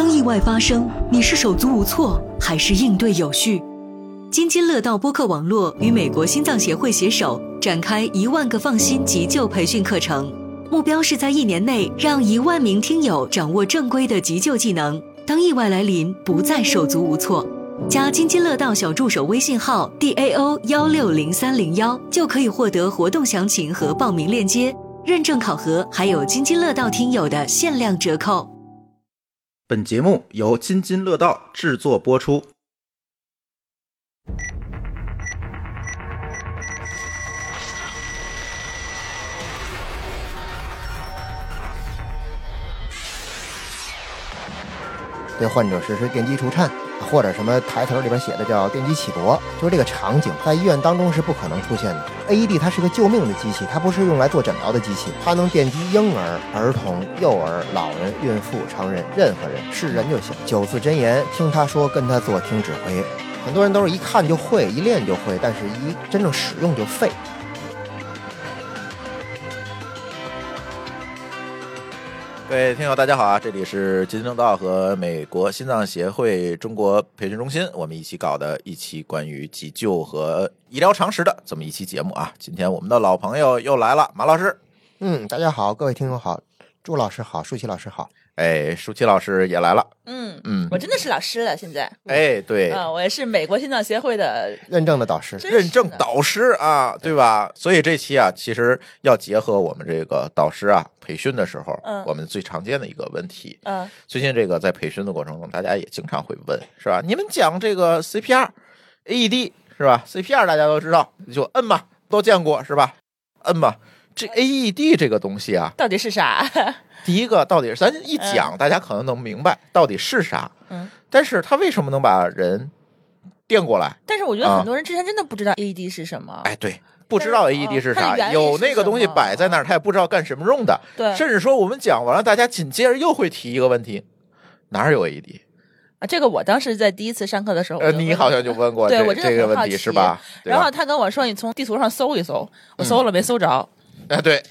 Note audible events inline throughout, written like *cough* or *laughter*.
当意外发生，你是手足无措，还是应对有序？津津乐道播客网络与美国心脏协会携手展开一万个放心急救培训课程，目标是在一年内让一万名听友掌握正规的急救技能，当意外来临，不再手足无措。加津津乐道小助手微信号 d a o 幺六零三零幺，就可以获得活动详情和报名链接、认证考核，还有津津乐道听友的限量折扣。本节目由津津乐道制作播出。对患者实施电击除颤，或者什么台词里边写的叫电击起搏，就是这个场景在医院当中是不可能出现的。AED 它是个救命的机器，它不是用来做诊疗的机器，它能电击婴儿、儿童、幼儿、老人、孕妇、成人，任何人是人就行。九字真言，听他说，跟他做，听指挥。很多人都是一看就会，一练就会，但是一真正使用就废。各位听友，大家好啊！这里是金正道和美国心脏协会中国培训中心，我们一起搞的一期关于急救和医疗常识的这么一期节目啊。今天我们的老朋友又来了，马老师。嗯，大家好，各位听友好，朱老师好，舒淇老师好。哎，舒淇老师也来了。嗯嗯，我真的是老师了，现在。哎，对，啊，我也是美国心脏协会的认证的导师，认证导师啊，对吧？所以这期啊，其实要结合我们这个导师啊培训的时候，嗯我们最常见的一个问题。嗯最近这个在培训的过程中，大家也经常会问，是吧？你们讲这个 CPR、AED 是吧？CPR 大家都知道，就摁嘛，都见过是吧？摁嘛。这 AED 这个东西啊，到底是啥？*laughs* 第一个到底是咱一讲，大家可能能明白到底是啥，嗯，但是它为什么能把人电过来？但是我觉得啊。很多人之前真的不知道 AED 是什么。哎，对，不知道 AED 是啥，有那个东西摆在那儿，他也不知道干什么用的。对。甚至说我们讲完了，大家紧接着又会提一个问题：哪儿有 AED？啊，这个我当时在第一次上课的时候，呃，你好像就问过这对我这个问题是吧？然后他跟我说，你从地图上搜一搜，我搜了没搜着，啊，对，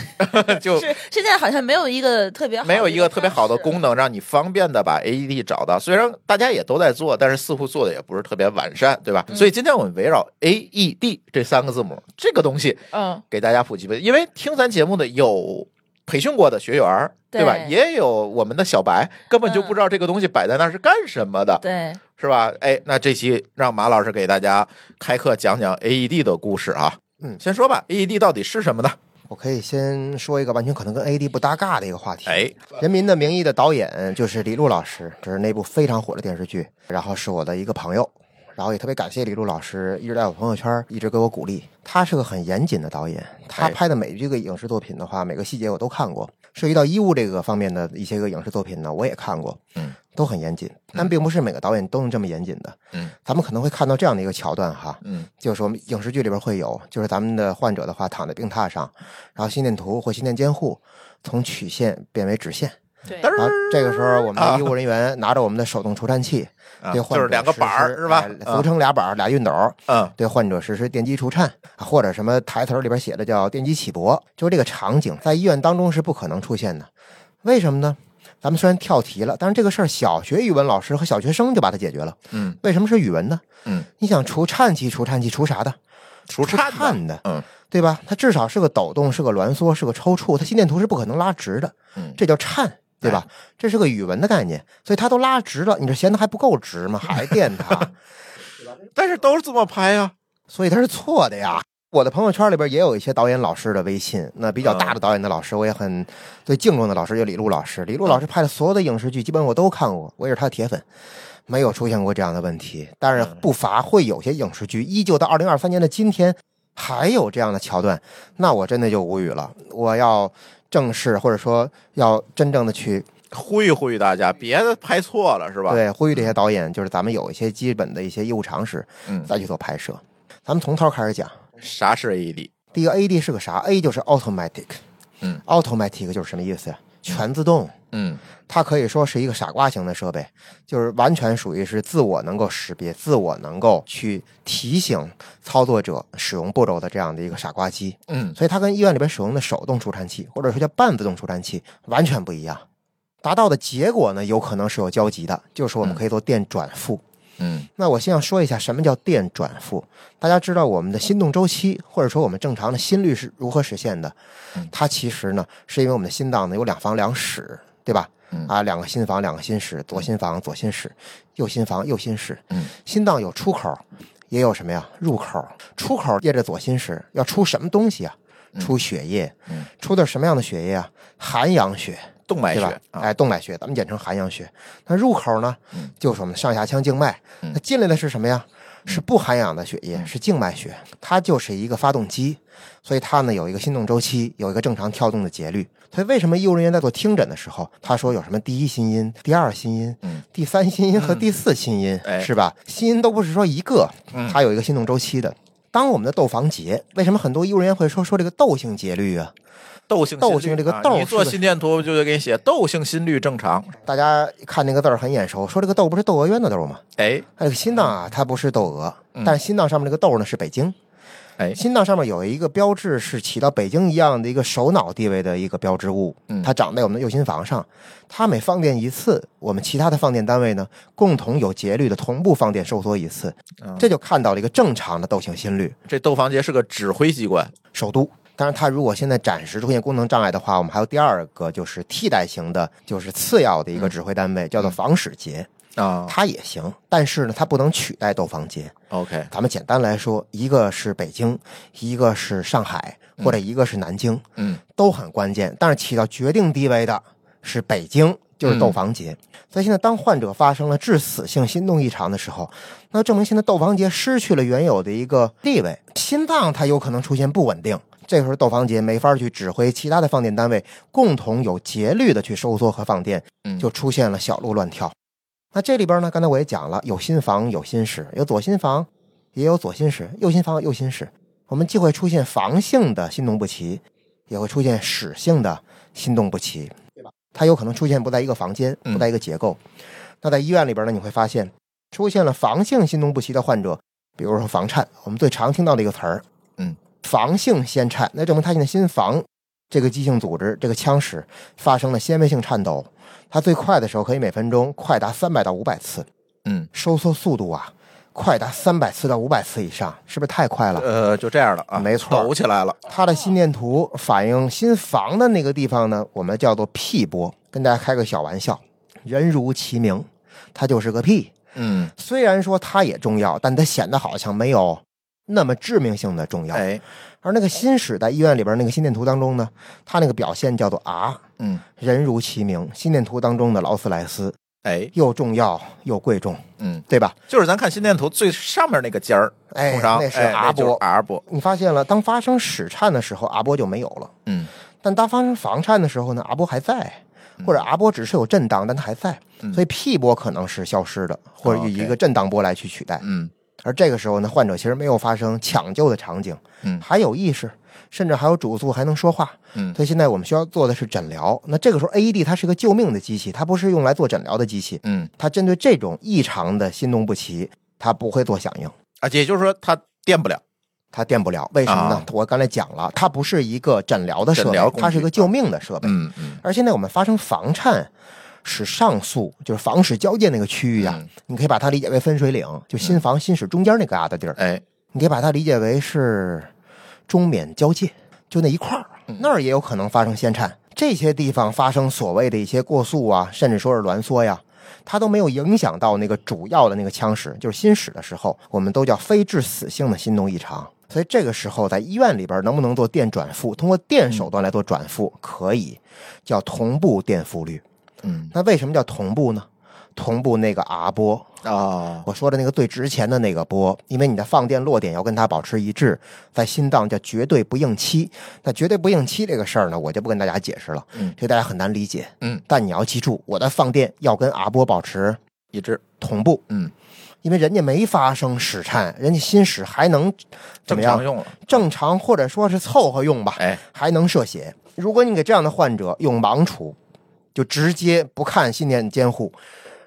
*laughs* 就是现在好像没有一个特别好的没有一个特别好的功能让你方便的把 AED 找到。虽然大家也都在做，但是似乎做的也不是特别完善，对吧？嗯所以今天我们围绕 AED 这三个字母这个东西嗯，给大家普及普及，因为听咱节目的有培训过的学员儿，对吧？对也有我们的小白，根本就嗯不知道这个东西摆在那儿是干什么的，对，是吧？哎，那这期让马老师给大家开课讲讲 AED 的故事啊。嗯先说吧，AED 到底是什么呢？我可以先说一个完全可能跟 AD 不搭嘎的一个话题。哎，《人民的名义》的导演就是李路老师，这是那部非常火的电视剧，然后是我的一个朋友，然后也特别感谢李路老师一直在我朋友圈一直给我鼓励。他是个很严谨的导演，他哎拍的每一个影视作品的话，每个细节我都看过。涉及到医务这个方面的一些个影视作品呢，我也看过，嗯，都很严谨，但并不是每个导演都能这么严谨的。嗯，咱们可能会看到这样的一个桥段哈，嗯就是我们影视剧里边会有，就是咱们的患者的话躺在病榻上，然后心电图或心电监护从曲线变为直线，然后这个时候我们的医务人员拿着我们的手动除颤器，啊对患者就是两个板儿是吧哎俗称俩板儿俩熨斗，嗯对患者实施电击除颤，或者什么台词里边写的叫电击起搏，就是这个场景在医院当中是不可能出现的。为什么呢？咱们虽然跳题了，但是这个事儿小学语文老师和小学生就把它解决了。嗯为什么是语文呢？嗯，你想除颤器，除颤器除啥的？除颤颤的，嗯对吧？它至少是个抖动，是个挛缩，是个抽搐，它心电图是不可能拉直的，嗯，这叫颤，对吧？这是个语文的概念，所以它都拉直了，你这弦子还不够直吗？还电它，*laughs* 但是都是这么拍呀。所以它是错的呀。我的朋友圈里边也有一些导演老师的微信，那比较大的导演的老师，我也很最敬重的老师，就李路老师。李路老师拍的所有的影视剧，基本我都看过，我也是他的铁粉，没有出现过这样的问题。但是不乏会有些影视剧，依旧到二零二三年的今天还有这样的桥段，那我真的就无语了。我要正式或者说要真正的去呼吁呼吁大家，别拍错了是吧？，对呼吁这些导演，就是咱们有一些基本的一些业务常识，嗯，再去做拍摄。咱们从头开始讲。啥是 AED？第一个 AD 是个啥？A 就是 automatic，嗯，automatic 就是什么意思呀？全自动。嗯它可以说是一个傻瓜型的设备，就是完全属于是自我能够识别、自我能够去提醒操作者使用步骤的这样的一个傻瓜机。嗯所以它跟医院里边使用的手动除颤器，或者说叫半自动除颤器完全不一样。达到的结果呢，有可能是有交集的，就是我们可以做电转负。嗯那我先要说一下什么叫电转负。大家知道我们的心动周期，或者说我们正常的心率是如何实现的？嗯它其实呢，是因为我们的心脏呢有两房两室，对吧？嗯啊，两个心房，两个心室，左心房，左心室，右心房，右心室。嗯，心脏有出口，也有什么呀？入口。出口接着左心室，要出什么东西啊？出血液。嗯，出的什么样的血液啊？含氧血。动脉对吧血？啊，哎，动脉血，咱们简称含氧血。那入口呢，嗯就是我们上下腔静脉。嗯那进来的是什么呀？是不含氧的血液，是静脉血。它就是一个发动机，所以它呢有一个心动周期，有一个正常跳动的节律。所以为什么医务人员在做听诊的时候，他说有什么第一心音、第二心音、嗯第三心音和第四心音，哎是吧？心音都不是说一个，嗯它有一个心动周期的。当我们的窦房结，为什么很多医务人员会说说这个窦性节律啊？窦性窦性这个窦啊你做心电图就得给你写窦性心律正常。大家看那个字儿很眼熟，说这个窦不是窦娥冤的窦吗？哎它这个心脏啊，它不是窦娥，嗯但是心脏上面这个窦呢是北京。哎，心脏上面有一个标志，是起到北京一样的一个首脑地位的一个标志物嗯，它长在我们的右心房上。它每放电一次，我们其他的放电单位呢，共同有节律的同步放电收缩一次，嗯这就看到了一个正常的窦性心率。这窦房结是个指挥机关。首都。当然，它如果现在暂时出现功能障碍的话，我们还有第二个就是替代型的，就是次要的一个指挥单位，叫做房室节，啊它也行，但是呢，它不能取代窦房节。，OK，咱们简单来说，一个是北京，一个是上海，或者一个是南京，嗯都很关键。但是起到决定地位的是北京，就是窦房结。所以现在当患者发生了致死性心动异常的时候，那证明现在窦房结失去了原有的一个地位，心脏它有可能出现不稳定。这个时候窦房结没法去指挥其他的放电单位共同有节律的去收缩和放电，嗯，就出现了小鹿乱跳。那这里边呢，刚才我也讲了，有心房，有心室，有左心房，也有左心室，右心房，右心室。我们既会出现房性的心动不齐，也会出现室性的心动不齐，对吧？它有可能出现不在一个房间，嗯不在一个结构。那在医院里边呢，你会发现出现了房性心动不齐的患者，比如说房颤，我们最常听到的一个词儿，嗯，房性先颤，那证明他现在心房这个肌性组织这个腔室发生了纤维性颤抖，它最快的时候可以每分钟快达三百到五百次，嗯收缩速度啊，快达三百次到五百次以上，是不是太快了？呃，就这样的啊，没错抖起来了。它的心电图反映心房的那个地方呢，我们叫做 P 波。跟大家开个小玩笑，人如其名，它就是个屁。嗯，虽然说它也重要，但它显得好像没有那么致命性的重要。哎，而那个心室在医院里边那个心电图当中呢，它那个表现叫做 R，嗯，人如其名，心电图当中的劳斯莱斯哎，又重要又贵重，嗯，对吧？就是咱看心电图最上面那个尖儿，哎那是哎 R 就是波。R 波。你发现了，当发生室颤的时候，R 波就没有了。嗯。但当发生房颤的时候呢，R 波还在，或者 R 波只是有震荡，但它还在，嗯。所以 P 波可能是消失的，或者以一个震荡波来去取代。嗯而这个时候呢，患者其实没有发生抢救的场景，嗯还有意识，甚至还有主诉，还能说话。嗯所以现在我们需要做的是诊疗。那这个时候 AED 它是个救命的机器，它不是用来做诊疗的机器，嗯它针对这种异常的心动不齐，它不会做响应。啊，也就是说它电不了。它电不了，为什么呢？啊我刚才讲了，它不是一个诊疗的设备它是一个救命的设备。嗯嗯而现在我们发生房颤，使上宿就是房室交界那个区域啊，嗯你可以把它理解为分水岭，就心房、心室中间那个疙瘩地儿，哎，你可以把它理解为是中缅交界，就那一块儿，那儿也有可能发生先颤。这些地方发生所谓的一些过速啊，甚至说是挛缩呀，它都没有影响到那个主要的那个腔室，就是心室的时候，我们都叫非致死性的心动异常。所以这个时候在医院里边能不能做电转复？通过电手段来做转复，可以，叫同步电复率。嗯那为什么叫同步呢？同步那个 R 波，啊，我说的那个最值钱的那个波，因为你的放电落点要跟它保持一致，在心脏叫绝对不应期。那绝对不应期这个事儿呢，我就不跟大家解释了，嗯这大家很难理解。嗯，但你要记住，我的放电要跟 R 波保持一致。同步，嗯，因为人家没发生室颤，人家心室还能怎么样正常？用了。正常或者说是凑合用吧，哎，还能射血。如果你给这样的患者用盲处，就直接不看心电监护，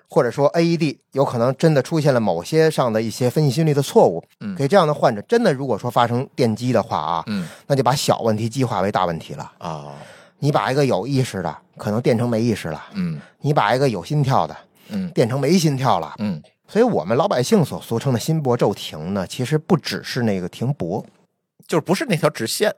或者说 AED，有可能真的出现了某些上的一些分析心率的错误。嗯给这样的患者真的如果说发生电击的话啊，嗯那就把小问题激化为大问题了。啊，你把一个有意识的可能电成没意识了，嗯你把一个有心跳的嗯电成没心跳了。嗯所以，我们老百姓所俗称的心搏骤停呢，其实不只是那个停搏，就是不是那条直线。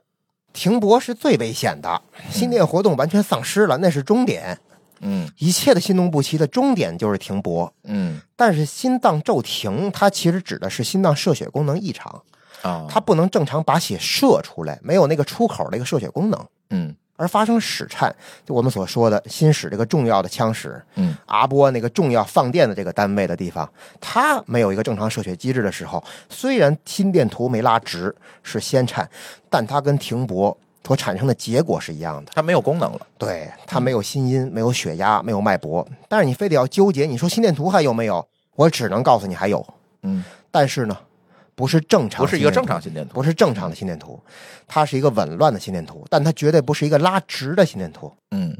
停泊是最危险的，心电活动完全丧失了，那是终点。嗯一切的心动不齐的终点就是停泊。嗯但是心脏骤停，它其实指的是心脏射血功能异常，啊，它不能正常把血射出来，没有那个出口的一个射血功能，嗯而发生室颤，就我们所说的心室这个重要的腔室，嗯阿波那个重要放电的这个单位的地方，它没有一个正常射血机制的时候，虽然心电图没拉直是先颤，但它跟停搏所产生的结果是一样的。它没有功能了。对，它没有心音，没有血压，没有脉搏，但是你非得要纠结，你说心电图还有没有？我只能告诉你还有，嗯，但是呢，不是正常，不是一个正常，心电图。不是正常的心电图，它是一个紊乱的心电图，但它绝对不是一个拉直的心电图。嗯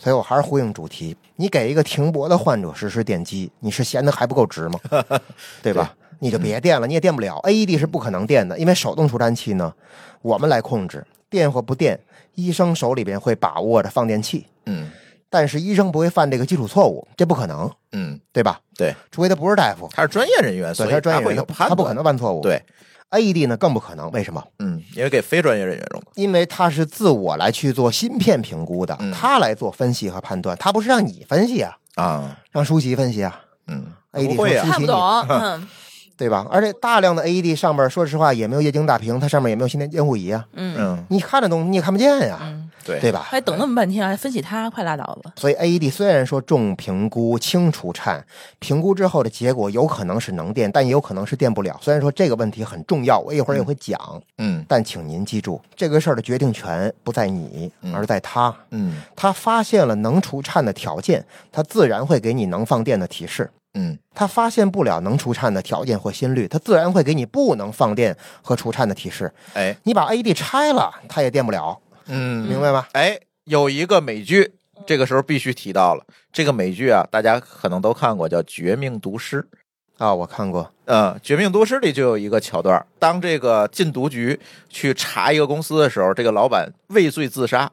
所以我还是呼应主题，你给一个停泊的患者实施电击，你是嫌的还不够直吗？*laughs* 对吧？你就别电了，你也电不了，AED 是不可能电的，因为手动除颤器呢，我们来控制，电或不电，医生手里边会把握着放电器，嗯但是医生不会犯这个基础错误，这不可能，嗯，对吧？对，除非他不是大夫，他是专业人员，所，以他专业人员。他不可能犯错误。对，，AED 呢更不可能，为什么？嗯，因为给非专业人员用的。因为他是自我来去做芯片评估的，嗯。他来做分析和判断，他不是让你分析啊，啊，让舒淇分析啊，嗯，AED 不会呀说，看不懂，嗯。对吧？而且大量的 AED 上面，说实话也没有液晶大屏，它上面也没有心电监护仪啊，嗯。嗯，你看得懂你也看不见呀，嗯，对对吧？还等那么半天，还分析他，快拉倒吧。所以 AED 虽然说重评估、轻除颤，评估之后的结果有可能是能电，但也有可能是电不了。虽然说这个问题很重要，我一会儿也会讲，嗯但请您记住，这个事儿的决定权不在你，而在他。嗯他发现了能除颤的条件，他自然会给你能放电的提示。嗯他发现不了能除颤的条件或心率，他自然会给你不能放电和除颤的提示。哎你把 AED 拆了，他也电不了，嗯，明白吧？哎，有一个美剧，这个时候必须提到了。这个美剧啊，大家可能都看过，叫《绝命毒师》。啊，我看过，嗯，《绝命毒师》里就有一个桥段，当这个禁毒局去查一个公司的时候，这个老板畏罪自杀，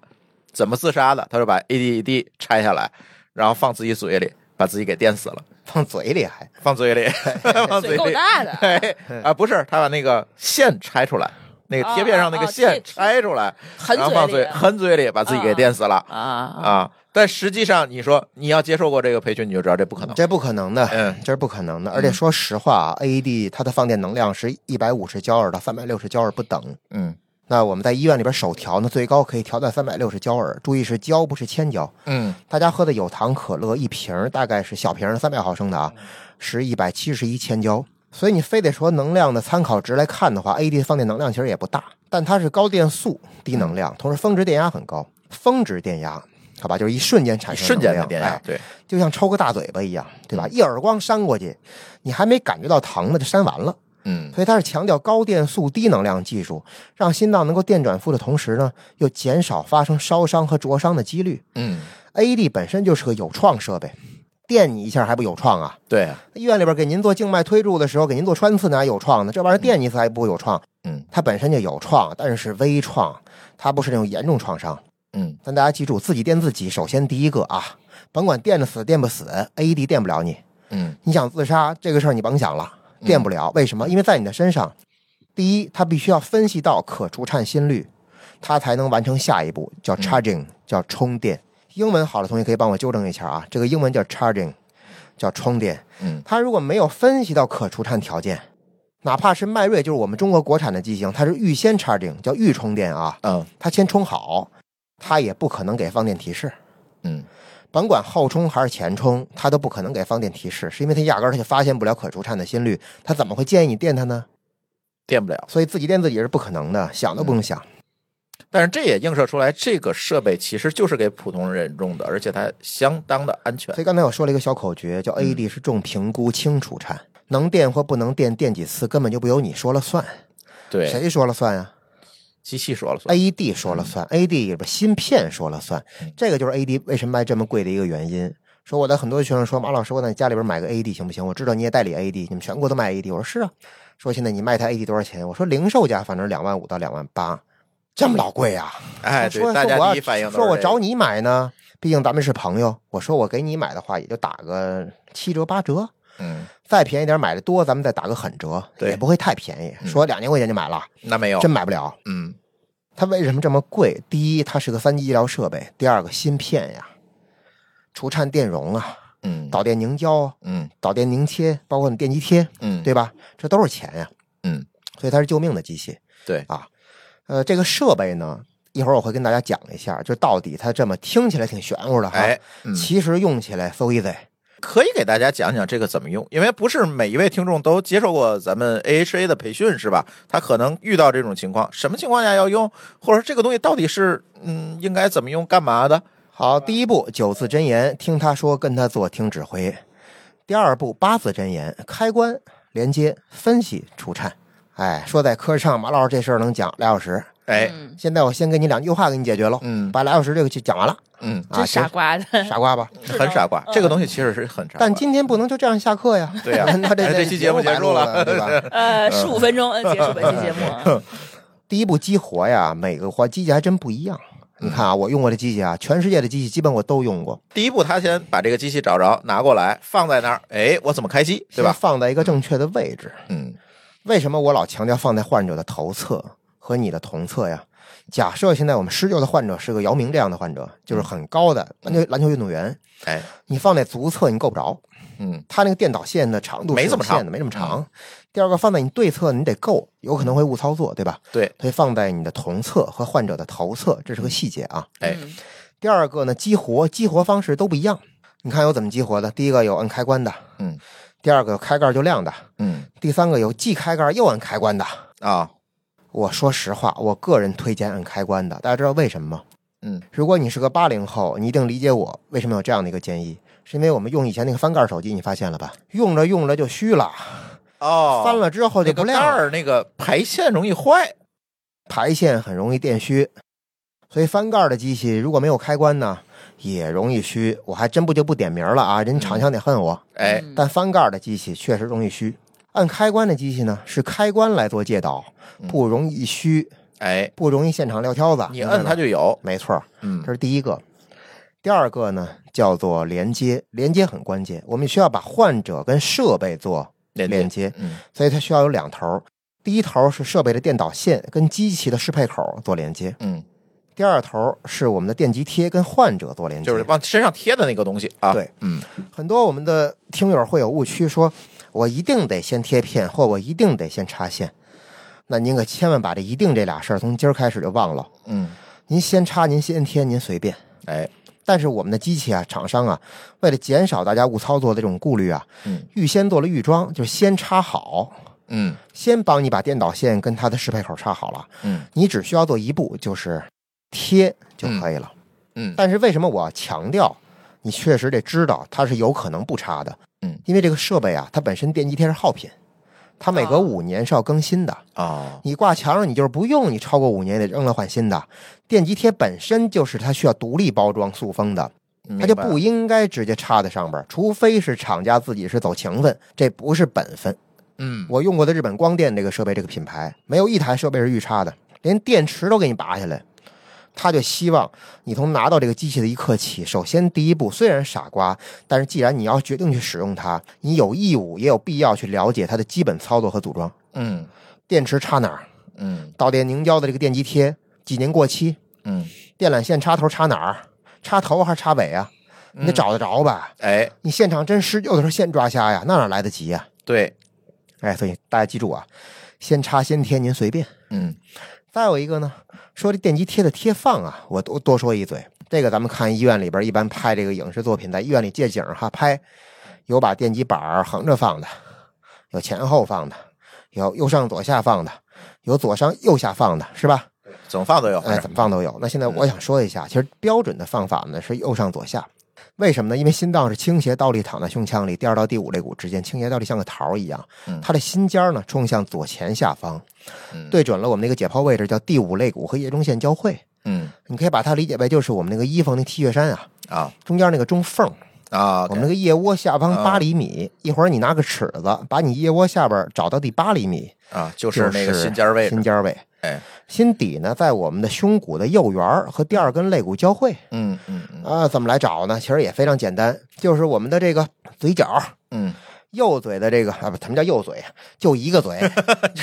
怎么自杀的？他就把 A D E D 拆下来，然后放自己嘴里，把自己给电死了。放嘴里还放嘴里，*laughs* 放嘴里够里，大的，哎啊，不是，他把那个线拆出来，那个贴片上那个线拆出来，含然后放嘴嘴里含嘴里，把自己给电死了啊，啊！但实际上，你说你要接受过这个培训，你就知道这不可能。这不可能的，嗯这是不可能的。而且说实话啊，AED 它的放电能量是一百五十焦耳到三百六十焦耳不等。嗯那我们在医院里边手调呢，最高可以调到三百六十焦耳，注意是焦不是千焦。嗯大家喝的有糖可乐一瓶儿大概是小瓶三百毫升的啊，是一百七十一千焦。所以你非得说能量的参考值来看的话，AED 放电能量其实也不大，但它是高电速、低能量，同时峰值电压很高。峰值电压，好吧，就是一瞬间产生瞬间的电压哎，对，就像抽个大嘴巴一样，对吧？一耳光扇过去，你还没感觉到疼呢，就扇完了。嗯所以它是强调高电速、低能量技术，让心脏能够电转负的同时呢，又减少发生烧伤和灼伤的几率。嗯，AED 本身就是个有创设备，电你一下还不有创啊？对啊，医院里边给您做静脉推注的时候，给您做穿刺呢还有创呢，这玩意儿电一次还不有创？嗯它本身就有创，但是是微创，它不是那种严重创伤。嗯但大家记住，自己电自己，首先第一个啊，甭管电的死电不死，AED 电不了你。嗯你想自杀这个事儿你甭想了，电不了。为什么？因为在你的身上，第一，它必须要分析到可除颤心率，它才能完成下一步，叫 charging，、叫充电。英文好的同学可以帮我纠正一下啊，这个英文叫 charging，叫充电。嗯它如果没有分析到可除颤条件，哪怕是迈锐，就是我们中国国产的机型，它是预先 charging，叫预充电啊，嗯它先充好，它也不可能给放电提示。嗯甭管后充还是前充，它都不可能给放电提示，是因为它压根儿它就发现不了可除颤的心率，它怎么会建议你电它呢？电不了。所以自己电自己是不可能的，想都不用想。但是这也映射出来，这个设备其实就是给普通人用的，而且它相当的安全所。以刚才我说了一个小口诀，叫 AED 是重评估轻除颤，能电或不能电，电几次根本就不由你说了算，对，谁说了算呀机器说了算。？AED 说了算，AED 里边芯片说了算，这个就是 AED 为什么卖这么贵的一个原因。说我的很多学生说，马老师，我在你家里边买个 AED 行不行？我知道你也代理 AED，你们全国都卖 AED。我说是啊。说现在你卖台 AED 多少钱？我说零售价反正两万五到两万八，这么老贵啊？哎，说对，大说我要家第一反应都是这个说我找你买呢，毕竟咱们是朋友。我说我给你买的话，也就打个七折八折，嗯，再便宜点买的多，咱们再打个狠折，对也不会太便宜。嗯说两千块钱就买了，那没有，真买不了。嗯它为什么这么贵？第一，它是个三级医疗设备；第二个，芯片呀，除颤电容啊，嗯导电凝胶、嗯导电凝贴，包括你电极贴，嗯，对吧？这都是钱呀。嗯，所以它是救命的机器。对啊，呃，这个设备呢，一会儿我会跟大家讲一下，就到底它这么听起来挺玄乎的哈，哎，嗯其实用起来 so easy。可以给大家讲讲这个怎么用，因为不是每一位听众都接受过咱们 AHA 的培训，是吧？他可能遇到这种情况，什么情况下要用，或者说这个东西到底是嗯应该怎么用、干嘛的？好，第一步九字真言，听他说，跟他做，听指挥。第二步八字真言，开关、连接、分析、除颤。哎，说在科上，马老师这事儿能讲俩小时。哎，嗯，现在我先给你两句话给你解决喽，嗯把俩小时这个就讲完了嗯，啊，傻瓜的。傻瓜吧？*laughs* 很傻瓜，嗯这个东西其实是很傻。但今天不能就这样下课呀。*laughs* 对呀 *laughs* 那这哎这期节目结束了了，对吧？呃，十五分钟呃结束本期节目啊。第一步激活呀，每个活机器还真不一样。你看啊，我用过的机器啊，全世界的机器基本我都用过，第一步，他先把这个机器找着，拿过来放在那儿，哎，我怎么开机，对吧？放在一个正确的位置。嗯为什么我老强调放在患者的头侧和你的同侧呀？假设现在我们施救的患者是个姚明这样的患者，就是很高的篮球篮球运动员，哎，你放在足侧你够不着，嗯他那个电导线的长度没这么长没这么长。第二个放在你对侧你得够，有可能会误操作，对吧？对，所以放在你的同侧和患者的头侧，这是个细节啊。哎，嗯第二个呢，激活激活方式都不一样。你看有怎么激活的？第一个有摁开关的，嗯第二个有开盖就亮的，嗯第三个有既开盖又按开关的。啊，我说实话，我个人推荐按开关的。大家知道为什么吗？嗯如果你是个八零后，你一定理解我为什么有这样的一个建议，是因为我们用以前那个翻盖手机，你发现了吧？用着用着就虚了，哦，翻了之后那个盖就不亮了，儿那个排线容易坏。排线很容易电虚，所以翻盖的机器如果没有开关呢，也容易虚。我还真不就不点名了啊，人厂商得恨我。哎，嗯但翻盖的机器确实容易虚。按开关的机器呢，是开关来做介导，不容易虚，哎，不容易现场撂挑子。你摁它就就有。没错，嗯这是第一个。第二个呢，叫做连接，连接很关键，我们需要把患者跟设备做连连接，嗯所以它需要有两头。第一头是设备的电导线跟机器的适配口做连接，嗯，第二头是我们的电极贴跟患者做连接。就是往身上贴的那个东西啊。对，嗯很多我们的听友会有误区，说我一定得先贴片，或我一定得先插线。那您可千万把这“一定”这俩事儿从今儿开始就忘了。嗯，您先插，您先贴，您随便。哎，但是我们的机器啊，厂商啊，为了减少大家误操作的这种顾虑啊，嗯预先做了预装，就是先插好，嗯先帮你把电导线跟它的适配口插好了，嗯你只需要做一步，就是贴就可以了。嗯，但是为什么我要强调？你确实得知道它是有可能不插的，嗯，因为这个设备啊，它本身电极贴是耗品，它每隔哦五年是要更新的。哦，你挂墙上，你就是不用，你超过五年得扔了换新的。电极贴本身就是它需要独立包装塑封的，它就不应该直接插在上边儿，除非是厂家自己是走情分，这不是本分。嗯我用过的日本光电这个设备，这个品牌没有一台设备是预插的，连电池都给你拔下来。他就希望你从拿到这个机器的一刻起，首先第一步虽然傻瓜，但是既然你要决定去使用它，你有义务也有必要去了解它的基本操作和组装。嗯电池插哪儿？嗯导电凝胶的这个电极贴几年过期？嗯，电缆线插头插哪儿？插头还是插尾啊？你得找得着吧？哎，你现场真施救的时候现抓瞎呀，那哪来得及呀？对，哎，所以大家记住啊，先插先贴您随便。嗯再有一个呢，说这电极贴的贴放啊，我多多说一嘴。这个咱们看医院里边一般拍这个影视作品，在医院里借景哈拍，有把电极板儿横着放的，有前后放的，有右上左下放的，有左上右下放的，是吧？怎么放都有。哎，怎么放都有。那现在我想说一下，其实标准的放法呢是右上左下。为什么呢？因为心脏是倾斜倒立躺在胸腔里，第二到第五肋骨之间倾斜倒立，像个桃儿一样嗯。它的心尖儿呢冲向左前下方，嗯对准了我们那个解剖位置，叫第五肋骨和腋中线交汇。嗯你可以把它理解为就是我们那个衣服那 T 恤衫啊，啊中间那个中缝，啊，我们那个腋窝下方啊八厘米。一会儿你拿个尺子，把你腋窝下边找到第八厘米，啊就是那个心尖儿位置心。尖儿位。哎，心底呢在我们的胸骨的右缘和第二根肋骨交汇。嗯嗯嗯。啊。怎么来找呢？其实也非常简单，就是我们的这个嘴角，嗯，右嘴的这个啊不，什么叫右嘴？就一个嘴，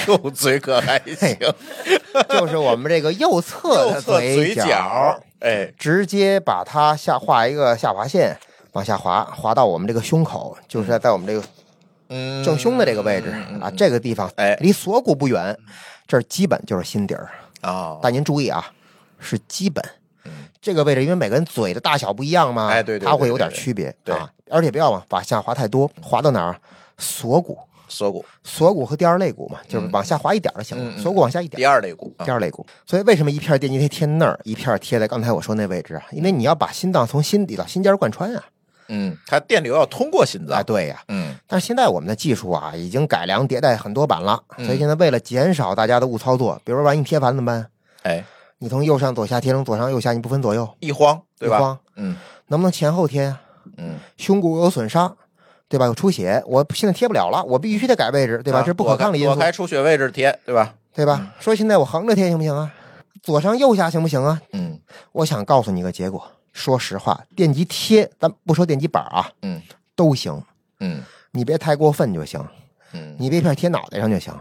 右嘴可还行，就是我们这个右侧的嘴角，哎，直接把它下画一个下划线，往下滑，滑到我们这个胸口，就是在在我们这个嗯，正胸的这个位置啊，这个地方，哎。离锁骨不远，这儿基本就是心底儿。啊，但您注意啊，是基本。这个位置，因为每个人嘴的大小不一样嘛，它会有点区别对啊。而且不要往往下滑太多，滑到哪儿？锁骨，锁骨锁骨和第二肋骨嘛，就是往下滑一点就行锁骨往下一点第，二肋骨，啊第二肋骨。所以为什么一片电极贴贴那儿，一片贴在刚才我说那位置啊？因为你要把心脏从心底到心尖贯穿啊。嗯，它电流要通过心啊，脏，对呀、嗯但是现在我们的技术啊，已经改良迭代很多版了，嗯所以现在为了减少大家的误操作，比如说万一贴反怎么办？哎，你从右上左下贴成左上右下，你不分左右，一慌，对吧？一慌嗯能不能前后贴啊？嗯，胸骨有损伤，对吧？有出血，我现在贴不了了，我必须得改位置，对吧？啊这是不可抗力因素，我开出血位置贴，对吧？对吧？说现在我横着贴行不行啊？左上右下行不行啊？嗯我想告诉你个结果，说实话，电极贴，咱不说电极板啊，嗯都行，嗯你别太过分就行。嗯你别片贴脑袋上就行。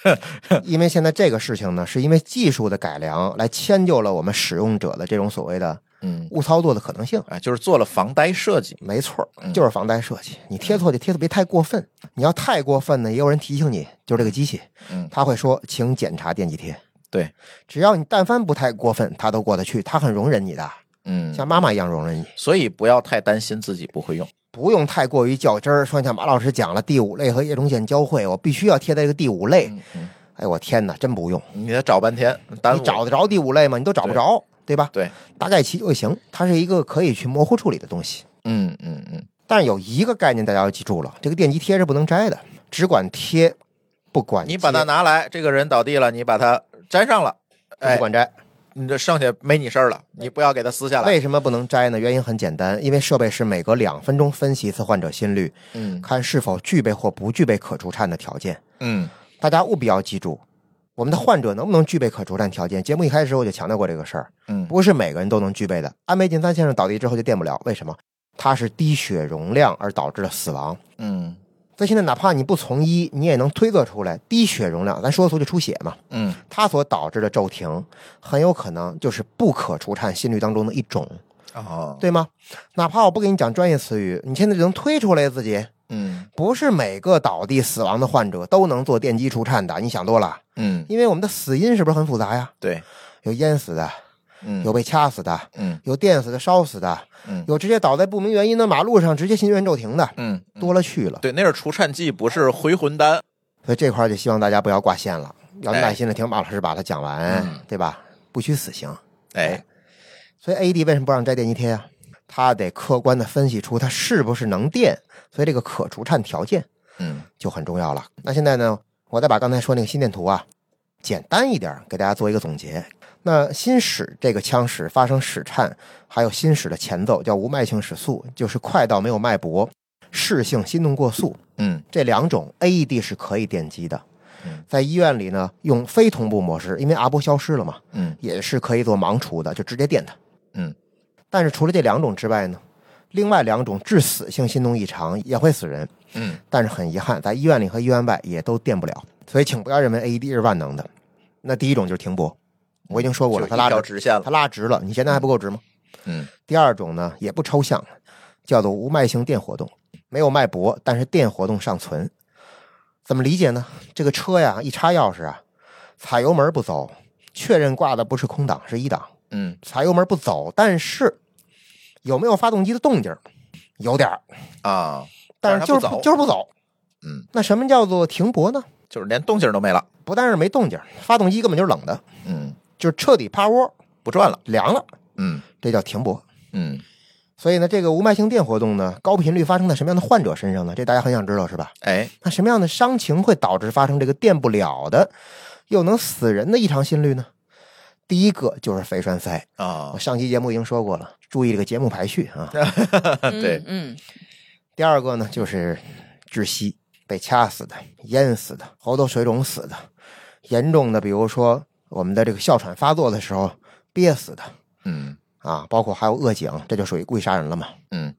*laughs* 因为现在这个事情呢，是因为技术的改良来迁就了我们使用者的这种所谓的嗯，误操作的可能性。啊，就是做了防呆设计，没错就是防呆设计。你贴错就贴的别太过分，你要太过分呢，也有人提醒你，就是这个机器，嗯，他会说请检查电极贴。对，只要你但凡不太过分，他都过得去，他很容忍你的，嗯，像妈妈一样容忍你。所以不要太担心自己不会用，不用太过于较真儿，说像马老师讲了，第五类和叶中线交汇，我必须要贴在这个第五类。嗯嗯，哎，我天哪，真不用！你得找半天，你找得着第五类吗？你都找不着，对吧？对，大概齐就行，它是一个可以去模糊处理的东西。嗯嗯嗯，但是有一个概念大家要记住了，这个电极贴是不能摘的，只管贴，不管你把它拿来，这个人倒地了，你把它粘上了，哎不，管摘。你这剩下没你事儿了，你不要给它撕下来，为什么不能摘呢？原因很简单，因为设备是每隔两分钟分析一次患者心率，嗯看是否具备或不具备可除颤的条件。嗯大家务必要记住，我们的患者能不能具备可除颤条件？节目一开始我就强调过这个事儿，嗯不是每个人都能具备的。安倍晋三先生倒地之后就电不了，为什么？他是低血容量而导致的死亡。嗯所以现在哪怕你不从医，你也能推测出来，低血容量，咱说俗就出血嘛，嗯它所导致的骤停，很有可能就是不可除颤心率当中的一种，哦，对吗？哪怕我不给你讲专业词语，你现在就能推出来自己。嗯不是每个倒地死亡的患者都能做电击除颤的，你想多了。嗯，因为我们的死因是不是很复杂呀？对，有淹死的，嗯有被掐死的，嗯有电死的、烧死的，嗯有直接倒在不明原因的马路上直接心源骤停的，嗯，多了去了。对，那是除颤剂，不是回魂丹，所以这块儿就希望大家不要挂线了，要哎耐心的听马老师把它讲完，嗯对吧？不虚此行。哎，所以 AED 为什么不让摘电极贴啊？他得客观的分析出它是不是能电，所以这个可除颤条件嗯就很重要了。那现在呢，我再把刚才说那个心电图啊，简单一点给大家做一个总结。那心室这个腔室发生室颤，还有心室的前奏叫无脉性室速，就是快到没有脉搏，室性心动过速。嗯这两种 AED 是可以电击的嗯。在医院里呢，用非同步模式，因为阿波消失了嘛，嗯也是可以做盲除的，就直接电它。嗯，但是除了这两种之外呢，另外两种致死性心动异常也会死人。嗯但是很遗憾，在医院里和医院外也都电不了，所以请不要认为 AED 是万能的。那第一种就是停泊，我已经说过了，它拉直，直线了，它拉直了，你现在还不够直吗？嗯第二种呢也不抽象，叫做无脉性电活动，没有脉搏，但是电活动尚存。怎么理解呢？这个车呀，一插钥匙啊，踩油门不走，确认挂的不是空档，是一档，嗯踩油门不走，但是有没有发动机的动静？有点儿，啊，但是就是不走，就是不走。嗯，那什么叫做停泊呢？就是连动静都没了，不但是没动静，发动机根本就是冷的，嗯，就是彻底趴窝不转了，凉了，嗯这叫停泊。嗯，所以呢，这个无脉性电活动呢，高频率发生在什么样的患者身上呢？这大家很想知道是吧？哎，那什么样的伤情会导致发生这个电不了的，又能死人的异常心率呢？第一个就是肺栓塞，啊我，上期节目已经说过了，注意这个节目排序啊。*laughs* 对，嗯，第二个呢，就是窒息，被掐死的、淹死的、喉头水肿死的，严重的，比如说我们的这个哮喘发作的时候憋死的。嗯。啊，包括还有恶颈，这就属于故意杀人了嘛。嗯。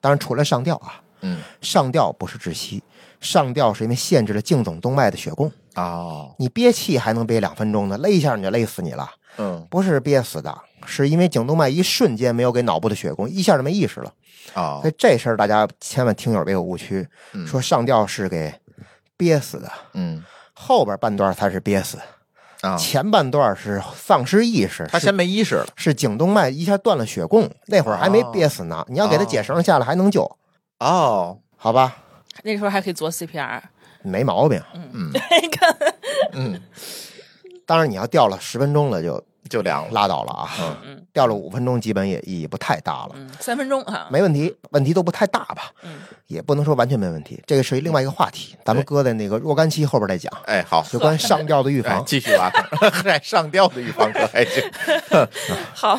当然，除了上吊啊，嗯，上吊不是窒息，上吊是因为限制了颈总动脉的血供。哦，你憋气还能憋两分钟呢，勒一下你就勒死你了，嗯。不是憋死的，是因为颈动脉一瞬间没有给脑部的血供，一下就没意识了。哦。所以这事儿大家千万听友别有误区，嗯。说上吊是给憋死的，嗯。后边半段才是憋死，啊，前半段是丧失意识，他先没意识了。是颈动脉一下断了血供，那会儿还没憋死呢，你要给他解绳下来还能救，哦，好吧？那时候还可以做 CPR。没毛病。嗯你看，*laughs* 嗯，当然你要掉了十分钟了就就凉了。拉倒了啊，嗯嗯，掉了五分钟基本也意义不太大了。嗯，三分钟哈。没问题，问题都不太大吧？嗯，也不能说完全没问题，这个是另外一个话题，咱们搁在那个若干期后边再讲，哎，好，有关上吊的预防，。哎继续挖坑，还 *laughs* 上吊的预防可还行。*laughs* 好，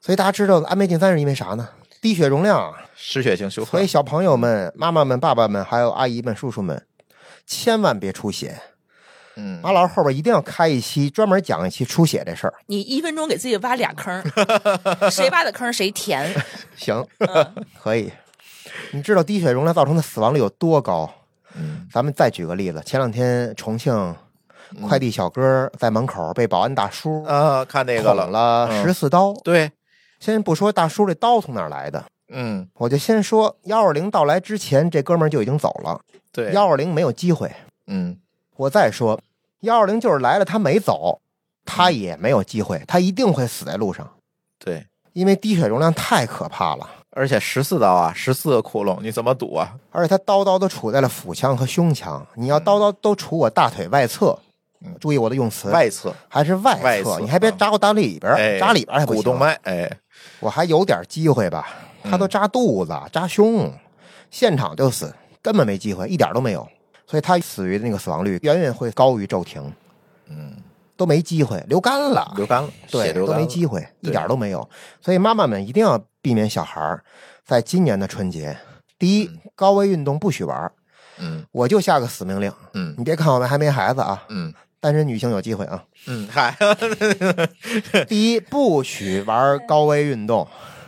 所以大家知道安倍晋三是因为啥呢？低血容量，失血性休克所以。小朋友们、妈妈们、爸爸们，还有阿姨们、叔叔们，千万别出血。嗯，马老师后边一定要开一期专门讲一期出血这事儿。你一分钟给自己挖俩坑，*laughs* 谁挖的坑谁填。*laughs* 行，嗯 *laughs* 可以。你知道低血容量造成的死亡率有多高？嗯咱们再举个例子，前两天重庆快递小哥在门口被保安大叔啊，看那个捅了。十四刀。对，先不说大叔这刀从哪来的，嗯，我就先说幺二零到来之前，这哥们儿就已经走了，对，幺二零没有机会。嗯我再说，幺二零就是来了，他没走，他也没有机会，他一定会死在路上，对，因为低血容量太可怕了，而且十四刀啊，十四个窟窿，你怎么堵啊？而且他刀刀都杵在了腹腔和胸腔，你要刀刀都杵我大腿外侧，嗯注意我的用词，外侧，还是外侧，外侧你还别扎我大里边扎里边儿还不行股动，脉，哎，我还有点机会吧，他都扎肚子、扎胸，现场就死，根本没机会，一点都没有，所以他死于的那个死亡率远远会高于骤停，嗯，都没机会，流干了，流干了，对，都没机会，一点都没有。所以妈妈们一定要避免小孩儿在今年的春节，第一，高危运动不许玩儿。嗯。我就下个死命令，嗯。你别看我们还没孩子啊，嗯。单身女性有机会啊。嗯，嗨，*laughs* 第一，不许玩高危运动，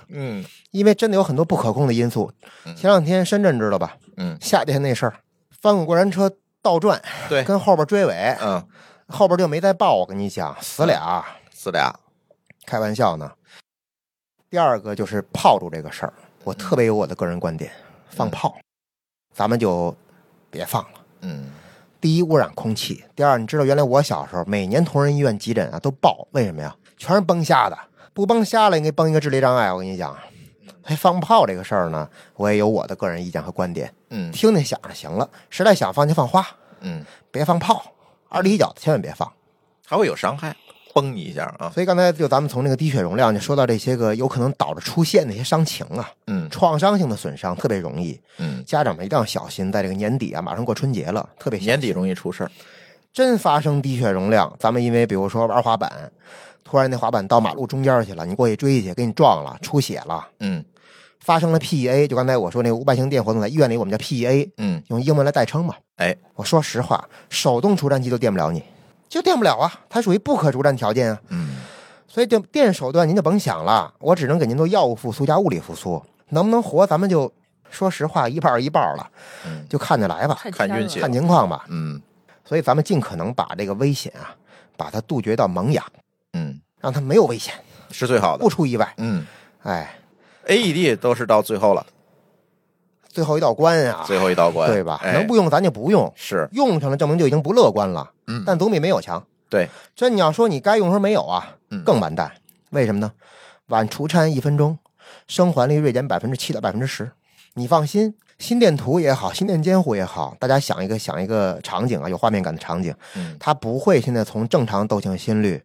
嗯。因为真的有很多不可控的因素。前两天深圳知道吧？嗯，夏天那事儿，翻滚过山车倒转，对，跟后边追尾，嗯，后边就没再报。我跟你讲，死俩，死俩，开玩笑呢。第二个就是炮竹这个事儿，我特别有我的个人观点，放炮，咱们就别放了。嗯第一，污染空气；第二，你知道原来我小时候每年同仁医院急诊啊都爆，为什么呀？全是崩瞎的，不崩瞎了，应该崩一个智力障碍。我跟你讲，还放炮这个事儿呢，我也有我的个人意见和观点，嗯。听听想着行了，实在想放就放花，嗯，别放炮，二踢脚千万别放。还会有伤害，崩你一下啊，所以刚才就咱们从那个低血容量就说到这些个有可能导致出现的一些伤情啊，嗯。创伤性的损伤特别容易，嗯，家长们一定要小心，在这个年底啊，马上过春节了，特别年底容易出事儿，真发生低血容量，咱们因为比如说玩滑板，突然那滑板到马路中间去了，你过去追去，给你撞了，出血了，嗯发生了 PEA，就刚才我说那个五百型电活动，在医院里我们叫 PEA，嗯，用英文来代称嘛。哎，我说实话，手动除颤器都电不了你，就电不了啊，它属于不可除颤条件啊。嗯。所以电电手段您就甭想了，我只能给您做药物复苏加物理复苏，能不能活咱们就说实话一半一半了，嗯。就看着来吧，看运气看情况吧。嗯。所以咱们尽可能把这个危险啊，把它杜绝到萌芽，嗯，让它没有危险，是最好的。不，出意外。嗯。哎，，AED 都是到最后了，最后一道关啊，最后一道关，对吧？哎能不用咱就不用，是，用上了证明就已经不乐观了。嗯但总比没有强。对，真你要说你该用时候没有啊，嗯更完蛋。为什么呢？晚除颤一分钟，生还率锐减百分之七到百分之十。你放心，心电图也好，心电监护也好，大家想一个想一个场景啊，有画面感的场景，嗯它不会现在从正常窦性心率，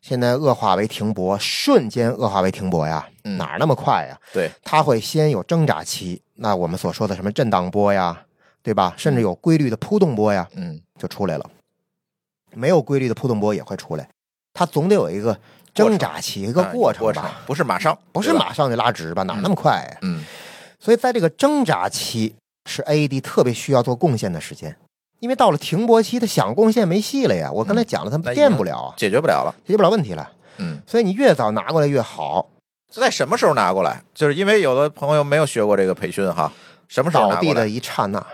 现在恶化为停泊，瞬间恶化为停泊呀，嗯哪那么快呀？对，它会先有挣扎期，那我们所说的什么震荡波呀，对吧？甚至有规律的扑动波呀，嗯就出来了。没有规律的扑动波也会出来，它总得有一个挣扎期，一个啊过程过程吧，不是马上，不是，马上就拉直吧？哪那么快呀？嗯所以在这个挣扎期是 AED 特别需要做贡献的时间。因为到了停泊期，他想贡献没戏了呀。我刚才讲了，它那变不了啊，解决不了了。解决不了问题了。嗯，所以你越早拿过来越好。在什么时候拿过来？就是因为有的朋友没有学过这个培训哈，什么时候倒地的拿过来？一刹那，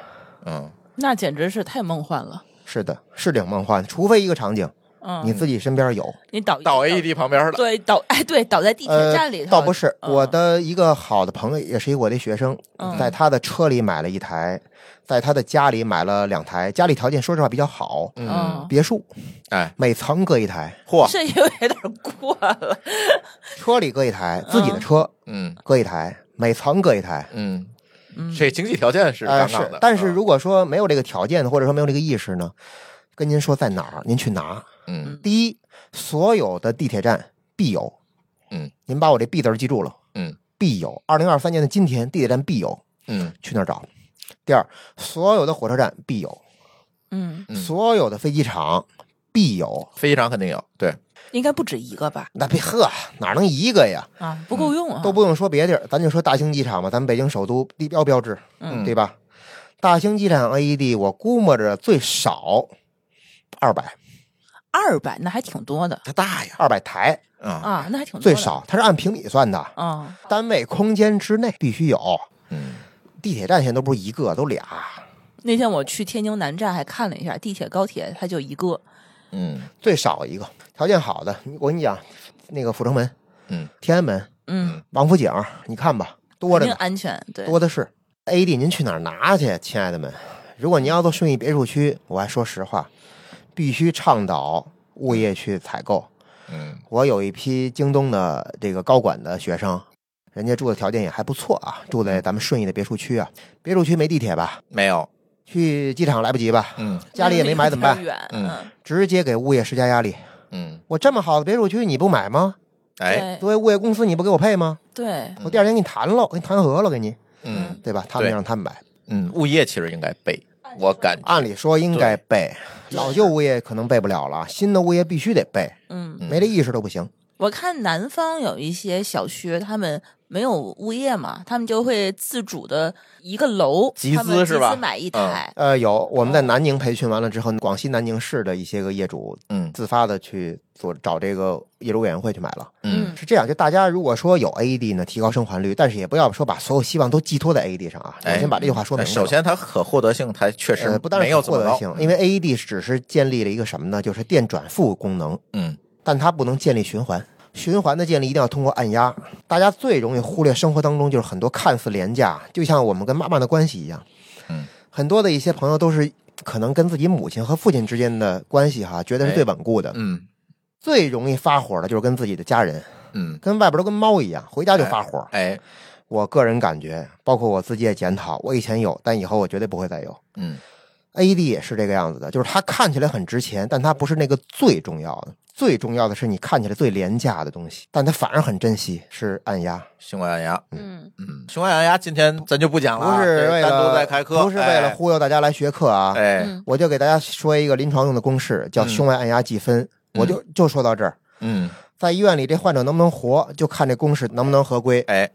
嗯，那简直是太梦幻了。是的，是挺梦幻的。除非一个场景，嗯，你自己身边有。你倒倒 AED 旁边了。对倒哎对倒在地铁呃站里，头，倒不是，嗯我的一个好的朋友，也是一个我的学生，嗯在他的车里买了一台，在他的家里买了两台，家里条件说实话比较好，嗯，嗯，别墅，哎，每层各一台，嚯，这有点过了。车里搁一台，自己的车嗯搁一台，每层各一台。嗯，嗯，这经济条件是呃，杠杠的，，是但是嗯如果说没有这个条件，或者说没有这个意识呢，跟您说在哪儿，您去拿。嗯第一，所有的地铁站必有，嗯，您把我这必字记住了，嗯必有。二零二三年的今天，地铁站必有，嗯去那儿找。第二，所有的火车站必有，嗯，嗯，所有的飞机场必有。飞机场肯定有，对，应该不止一个吧？那别呵，哪能一个呀？啊，不够用啊，都不用说别地儿，咱就说大兴机场吧，咱们北京首都地标标志，嗯对吧？大兴机场 AED 我估摸着最少二百，二百，那还挺多的它大呀，二百台啊，啊，那还挺多最少，它是按平米算的，啊。单位空间之内必须有。嗯地铁站现在都不是一个，都俩。那天我去天津南站还看了一下，地铁、高铁它就一个，嗯最少一个，条件好的，我跟你讲，那个阜成门、嗯天安门、嗯，王府井，你看吧，多着呢，安全，对，多的是。AED 您去哪儿拿去，亲爱的们？如果您要做顺义别墅区，我还说实话，必须倡导物业去采购。嗯。我有一批京东的这个高管的学生，人家住的条件也还不错啊，住在咱们顺义的别墅区啊。别墅区没地铁吧？没有，去机场来不及吧？嗯。家里也没买怎么办？嗯，直接给物业施加压力。嗯，我这么好的别墅区你不买吗？哎，作为物业公司你不给我配吗？对，我第二天给你谈了，给你谈和了，给你，嗯。对吧？他们让他们买，嗯，物业其实应该备，我感觉，按理说应该备，对老旧物业可能备不了了，新的物业必须得备，嗯，嗯没这意识都不行。我看南方有一些小区，他们没有物业嘛，他们就会自主的一个楼集资是吧集资买一台，呃，有我们在哦南宁培训完了之后，广西南宁市的一些个业主嗯自发的去做找这个业主委员会去买了。嗯是这样，就大家如果说有 AED 呢，提高生还率，但是也不要说把所有希望都寄托在 AED 上啊。我哎先把这句话说明。首先它可获得性它确实呃，不单没是有获得性，因为 AED 只是建立了一个什么呢？就是电转负功能，嗯但它不能建立循环。循环的建立一定要通过按压。大家最容易忽略生活当中就是很多看似廉价，就像我们跟妈妈的关系一样。嗯，很多的一些朋友都是可能跟自己母亲和父亲之间的关系哈，觉得是最稳固的。嗯最容易发火的就是跟自己的家人，嗯，跟外边都跟猫一样，回家就发火。哎，我个人感觉，包括我自己也检讨，我以前有，但以后我绝对不会再有。嗯 AED 也是这个样子的，就是它看起来很值钱，但它不是那个最重要的。最重要的是你看起来最廉价的东西，但他反而很珍惜，是按压，胸外按压，嗯嗯，胸外按压今天咱就不讲了啊，不是为这单独了再开课，不是为了忽悠大家来学课啊。哎，我就给大家说一个临床用的公式，叫嗯胸外按压计分。我就就说到这儿，嗯，在医院里这患者能不能活，就看这公式能不能合规。哎，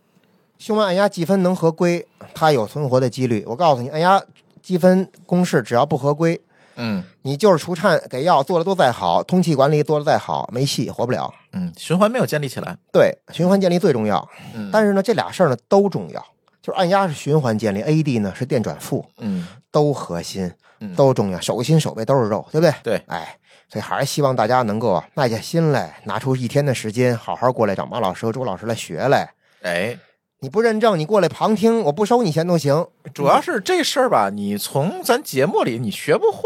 胸外按压计分能合规，它有存活的几率。我告诉你，按压积分公式只要不合规，嗯你就是除颤给药做的都再好，通气管理做的再好，没戏，活不了。嗯，循环没有建立起来，对，循环建立最重要。嗯，但是呢，这俩事儿呢都重要，就是按压是循环建立，AED 呢是电转负，嗯都核心，嗯都重要，手心手背都是肉，对不对？对哎，所以还是希望大家能够啊耐下心来，拿出一天的时间，好好过来找马老师和周老师来学来。哎，你不认证，你过来旁听，我不收你钱都行。主要是这事儿吧，你从咱节目里你学不会。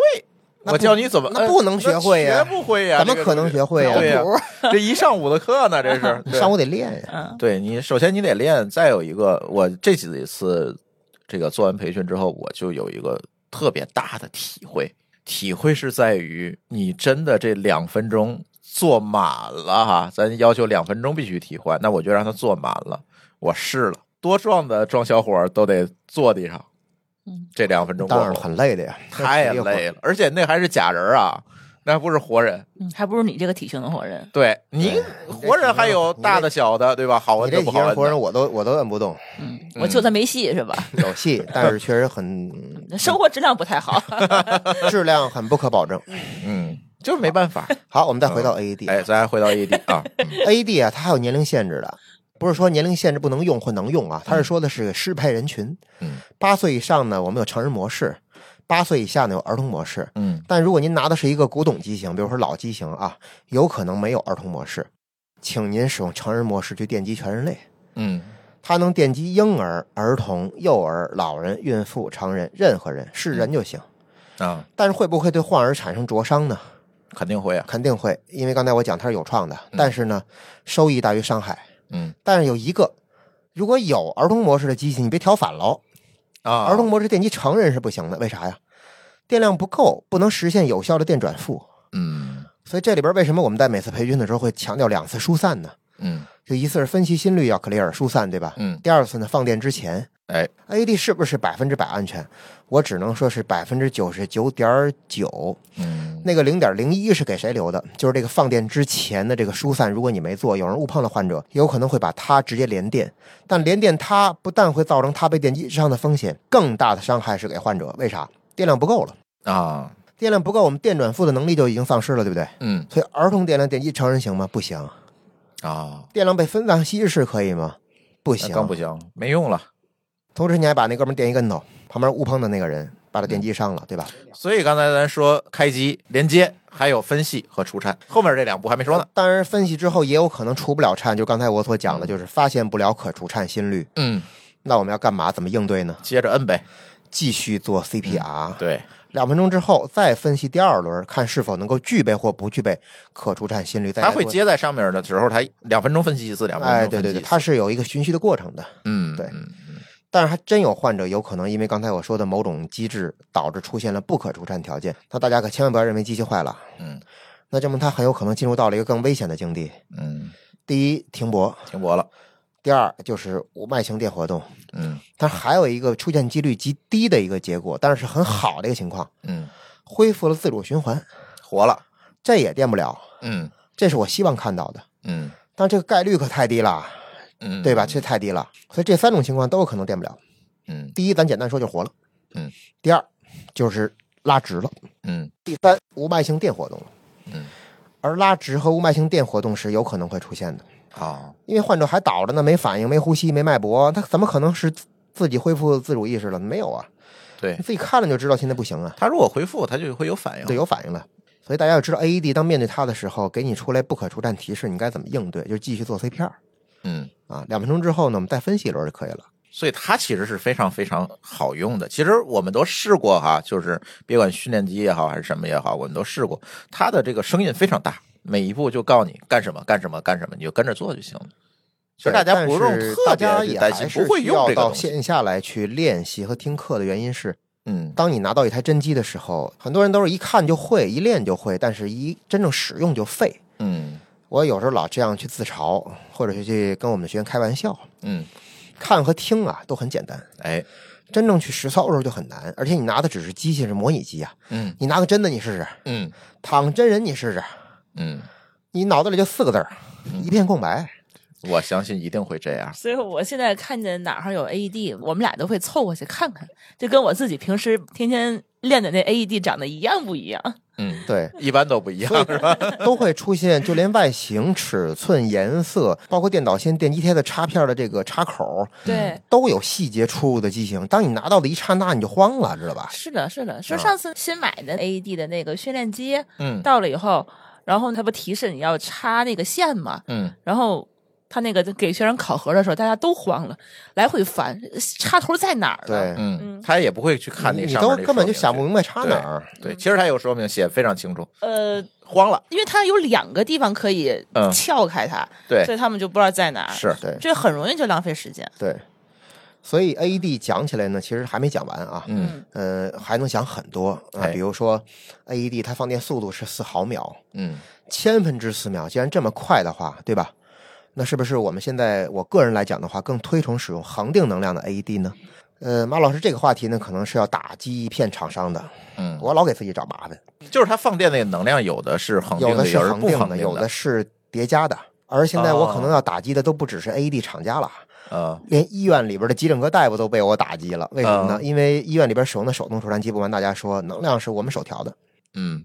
我教你怎么，那不能学会呀呀，学不会呀，怎么可能学会呀对呀，*laughs* 这一上午的课呢，这是 *laughs* 上午得练呀。嗯对你，首先你得练，再有一个，我这几次这个做完培训之后，我就有一个特别大的体会，体会是在于你真的这两分钟做满了哈，咱要求两分钟必须替换，那我就让他做满了，我试了，多壮的壮小伙都得坐地上，嗯，这两分钟过当然很累的呀，太 *laughs* 累了，而且那还是假人啊。那不是活人。嗯，还不如你这个体型的活人。对你活人还有大的小的，对吧？好你纹这几样活的不好纹的。人我都我都摁不动，嗯，我就他没戏是吧？*laughs* 有戏，*laughs* 但是确实很生活质量不太好。质量很不可保证。嗯，就是没办法。好，我们再回到 AED。哎，咱还回到 AED 啊，AED 啊，它还有年龄限制的，不是说年龄限制不能用或能用啊，他是说的是适配人群。嗯八岁以上呢，我们有成人模式；八岁以下呢，有儿童模式。嗯但如果您拿的是一个古董机型，比如说老机型啊，有可能没有儿童模式，请您使用成人模式去电击全人类。嗯它能电击婴儿、儿童、幼儿、老人、孕妇、成人，任何人是人就行。啊，但是会不会对患儿产生灼伤呢？肯定会啊。肯定会，因为刚才我讲它是有创的，但是呢，收益大于伤害。嗯但是有一个，如果有儿童模式的机器，你别调反喽。啊，儿童模式电机成人是不行的，为啥呀？电量不够，不能实现有效的电转负。嗯所以这里边为什么我们在每次培训的时候会强调两次疏散呢？嗯就一次是分析心率要 clear 疏散，对吧？嗯，第二次呢，放电之前哎，，AED 是不是百分之百安全？我只能说是百分之九十九点九。嗯那个零点零一是给谁留的？就是这个放电之前的这个疏散，如果你没做，有人误碰了患者，有可能会把它直接连电。但连电它不但会造成他被电击伤的风险，更大的伤害是给患者。为啥？电量不够了，啊，电量不够，我们电转负的能力就已经丧失了，对不对？嗯所以儿童电量电击成人行吗？不行。啊，电量被分散稀释可以吗？不行，更不行，没用了。同时你还把那哥们儿电一跟头，旁边误碰的那个人把它电击上了，对吧？所以刚才咱说开机、连接，还有分析和除颤，后面这两步还没说呢。当然，分析之后也有可能除不了颤，就刚才我所讲的，就是发现不了可除颤心率。嗯，那我们要干嘛？怎么应对呢？接着摁呗。继续做 CPR，、对，两分钟之后再分析第二轮，看是否能够具备或不具备可除颤心率。再它。会接在上面的时候，它两分钟分析一次，两分钟哎，分析对对对，它是有一个循序的过程的。嗯，对嗯但是还真有患者有可能因为刚才我说的某种机制导致出现了不可除颤条件，那大家可千万不要认为机器坏了，嗯那证明它很有可能进入到了一个更危险的境地。嗯，第一，停泊；停泊了。第二，就是无脉型电活动。嗯但还有一个出现几率极低的一个结果，但是很好的一个情况，嗯，恢复了自主循环，活了。这也电不了，嗯这是我希望看到的。嗯但这个概率可太低了，嗯，对吧？这太低了，所以这三种情况都有可能电不了。嗯第一，咱简单说就活了，嗯。第二，就是拉直了。嗯第三，无脉性电活动了。嗯，而拉直和无脉性电活动是有可能会出现的，好，因为患者还倒着呢，没反应，没呼吸，没脉搏，他怎么可能是自自己恢复自主意识了？没有啊，对你自己看了就知道现在不行啊。他如果回复，他就会有反应。对，有反应了。所以大家要知道，AED 当面对它的时候，给你出来不可除颤提示，你该怎么应对？就继续做 CPR 嗯，啊，两分钟之后呢，我们再分析一轮就可以了。所以它其实是非常非常好用的。其实我们都试过哈，就是别管训练机也好还是什么也好，我们都试过。它的这个声音非常大，每一步就告诉你干什么干什么干什么，你就跟着做就行了。其实大家不用特别担心，不会用到。线下来去练习和听课的原因是，嗯当你拿到一台真机的时候，很多人都是一看就会，一练就会，但是一真正使用就废。嗯我有时候老这样去自嘲，或者是去跟我们的学员开玩笑，嗯，看和听啊都很简单，哎，真正去实操的时候就很难。而且你拿的只是机器，是模拟机啊，嗯。你拿个真的你试试，嗯。躺真人你试试，嗯，你脑子里就四个字儿，一片空白。我相信一定会这样。所以我现在看见哪儿有 AED，我们俩都会凑过去看看，就跟我自己平时天天练的那 AED 长得一样不一样？嗯，对，一般都不一样是吧？*laughs* 都会出现，就连外形、尺寸、颜色，包括电导线、电机贴的插片的这个插口，对，都有细节出入的机型。当你拿到的一刹那，你就慌了，知道吧？是的，是的。说上次新买的 AED 的那个训练机嗯到了以后，然后它不提示你要插那个线嘛，嗯然后。他那个给学生考核的时候，大家都慌了，来回翻插头在哪儿呢？对，嗯，他也不会去看那你上面那个都根本就想不明白插哪儿。对，其实他有说明，写得非常清楚，呃，慌了。因为它有两个地方可以嗯撬开它，对所以他们就不知道在哪儿，是，对这很容易就浪费时间。对，所以 AED 讲起来呢，其实还没讲完啊。嗯呃，还能讲很多啊，哎比如说 AED 它放电速度是四毫秒，嗯千分之四秒，既然这么快的话，对吧？那是不是我们现在我个人来讲的话，更推崇使用恒定能量的 AED 呢？呃，马老师这个话题呢，可能是要打击一片厂商的。嗯，我老给自己找麻烦，就是它放电那个能量，有的是恒定有的是有的不恒定的，有的是叠加的。而现在我可能哦要打击的都不只是 AED 厂家了，呃，连医院里边的急诊科大夫都被我打击了。为什么呢？嗯因为医院里边使用的手动除颤机，不瞒大家说，能量是我们手调的，嗯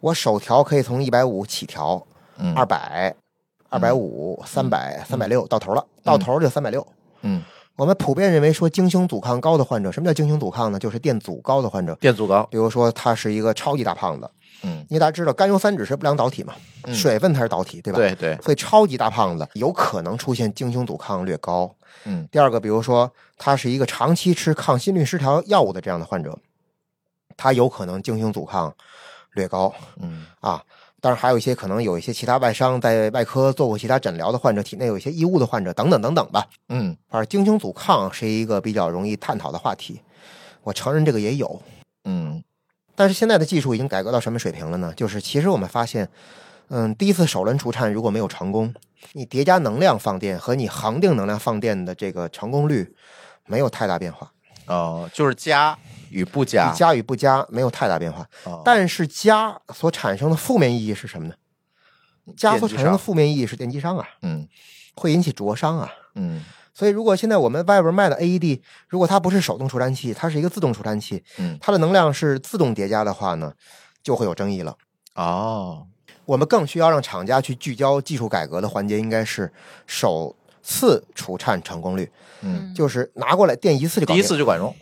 我手调可以从一百五起调，嗯，二百、二百五、三百、三百六到头了，到头就三百六。嗯，我们普遍认为说精胸阻抗高的患者，什么叫精胸阻抗呢？就是电阻高的患者，电阻高，比如说他是一个超级大胖子，嗯，因为大家知道甘油三酯是不良导体嘛，嗯。水分才是导体，对吧？对对，所以超级大胖子有可能出现精胸阻抗略高。嗯。第二个，比如说他是一个长期吃抗心律失调药物的这样的患者，他有可能精胸阻抗略高。嗯。啊。当然，还有一些可能有一些其他外伤在外科做过其他诊疗的患者，体内有一些异物的患者等等等等吧。嗯反正精胸阻抗是一个比较容易探讨的话题，我承认这个也有。嗯但是现在的技术已经改革到什么水平了呢？就是其实我们发现，嗯，第一次首轮除颤如果没有成功，你叠加能量放电和你恒定能量放电的这个成功率没有太大变化，哦，就是加与不加，加与不加没有太大变化。哦。但是加所产生的负面意义是什么呢？加所产生的负面意义是电击伤啊，嗯。会引起灼伤啊。嗯。所以，如果现在我们外边卖的 AED，如果它不是手动除颤器，它是一个自动除颤器，嗯，它的能量是自动叠加的话呢，就会有争议了。哦，我们更需要让厂家去聚焦技术改革的环节，应该是首次除颤成功率，嗯，就是拿过来电一次就搞定第一次就管用，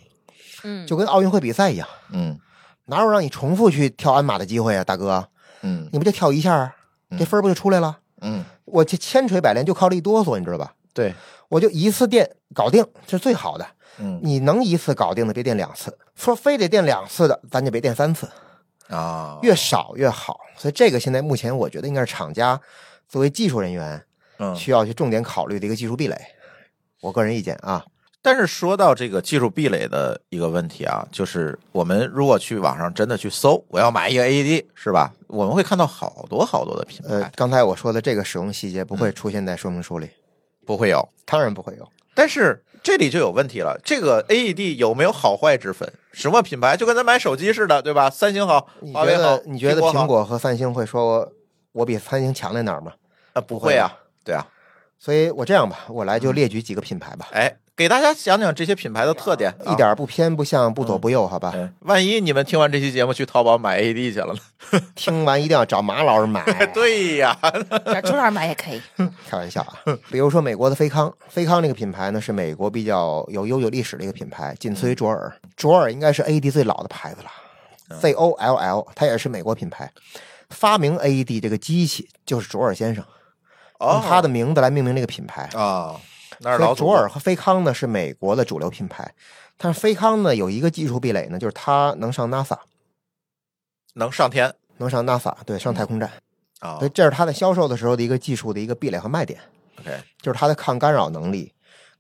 嗯，就跟奥运会比赛一样，嗯。哪有让你重复去跳鞍马的机会啊，大哥？嗯。你不就跳一下，这分儿不就出来了？嗯，我这千锤百炼就靠这一哆嗦，你知道吧？对，我就一次电搞定，这是最好的。嗯。你能一次搞定的，别垫两次；说非得垫两次的，咱就别垫三次，啊，越少越好。所以这个现在目前我觉得应该是厂家作为技术人员嗯，需要去重点考虑的一个技术壁垒。我个人意见啊，但是说到这个技术壁垒的一个问题啊，就是我们如果去网上真的去搜，我要买一个 AED 是吧？我们会看到好多好多的品牌，，呃刚才我说的这个使用细节不会出现在说明书里，不会有。当然不会有。但是这里就有问题了，这个 AED 有没有好坏之分？什么品牌就跟咱买手机似的，对吧？三星好你，华为好觉得，你觉得苹果和三星会说我我比三星强在哪儿吗？啊不会啊？对啊，所以我这样吧，我来就列举几个品牌吧，哎，给大家讲讲这些品牌的特点，啊一点不偏不向，不左不右，好吧？哎，万一你们听完这期节目去淘宝买 AED 去了呢？*laughs* 听完一定要找马老师买。*laughs* 对呀，*laughs* 找朱老师买也可以。开玩笑啊，比如说美国的菲康，菲康这个品牌呢是美国比较有悠久历史的一个品牌，仅次于卓尔。卓尔应该是 AED 最老的牌子了，Z O L L，它也是美国品牌。发明 AED 这个机器就是卓尔先生，哦用，他的名字来命名这个品牌。啊，那是老祖宗卓尔和菲康呢是美国的主流品牌，但是菲康呢有一个技术壁垒呢，就是它能上 NASA，能上天能上 NASA，对，上太空站，啊所以这是它在销售的时候的一个技术的一个壁垒和卖点。，OK，就是它的抗干扰能力、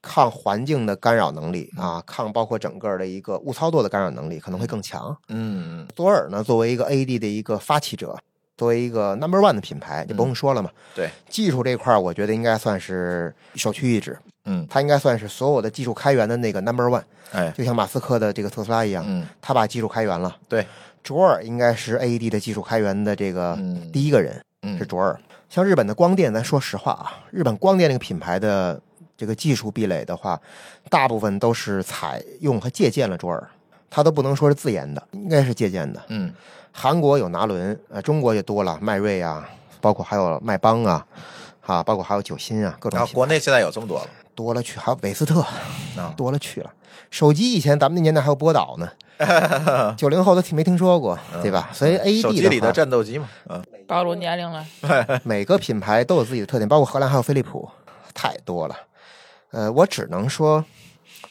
抗环境的干扰能力啊，抗包括整个的一个误操作的干扰能力可能会更强。嗯多尔呢，作为一个 AD 的一个发起者，作为一个 Number One 的品牌，就不用说了嘛。对，技术这块儿，我觉得应该算是首屈一指，嗯，它应该算是所有的技术开源的那个 Number One，哎，就像马斯克的这个特斯拉一样，嗯，他把技术开源了。对，卓尔应该是 AED 的技术开源的这个嗯。第一个人。嗯。是卓尔。像日本的光电，咱说实话啊，日本光电这个品牌的这个技术壁垒的话，大部分都是采用和借鉴了卓尔，它都不能说是自研的，应该是借鉴的。嗯韩国有拿伦，呃，中国也多了，迈锐啊，包括还有迈邦啊，啊，包括还有九新啊，各种然后国内现在有这么多了多了去，还有韦斯特，啊，多了去了。手机以前咱们那年代还有波导呢，*laughs* 九零后都听没听说过，对吧？所以 AED 手机里的战斗机嘛，嗯暴露年龄了，*laughs* 每个品牌都有自己的特点，包括荷兰还有飞利浦，太多了。呃，我只能说，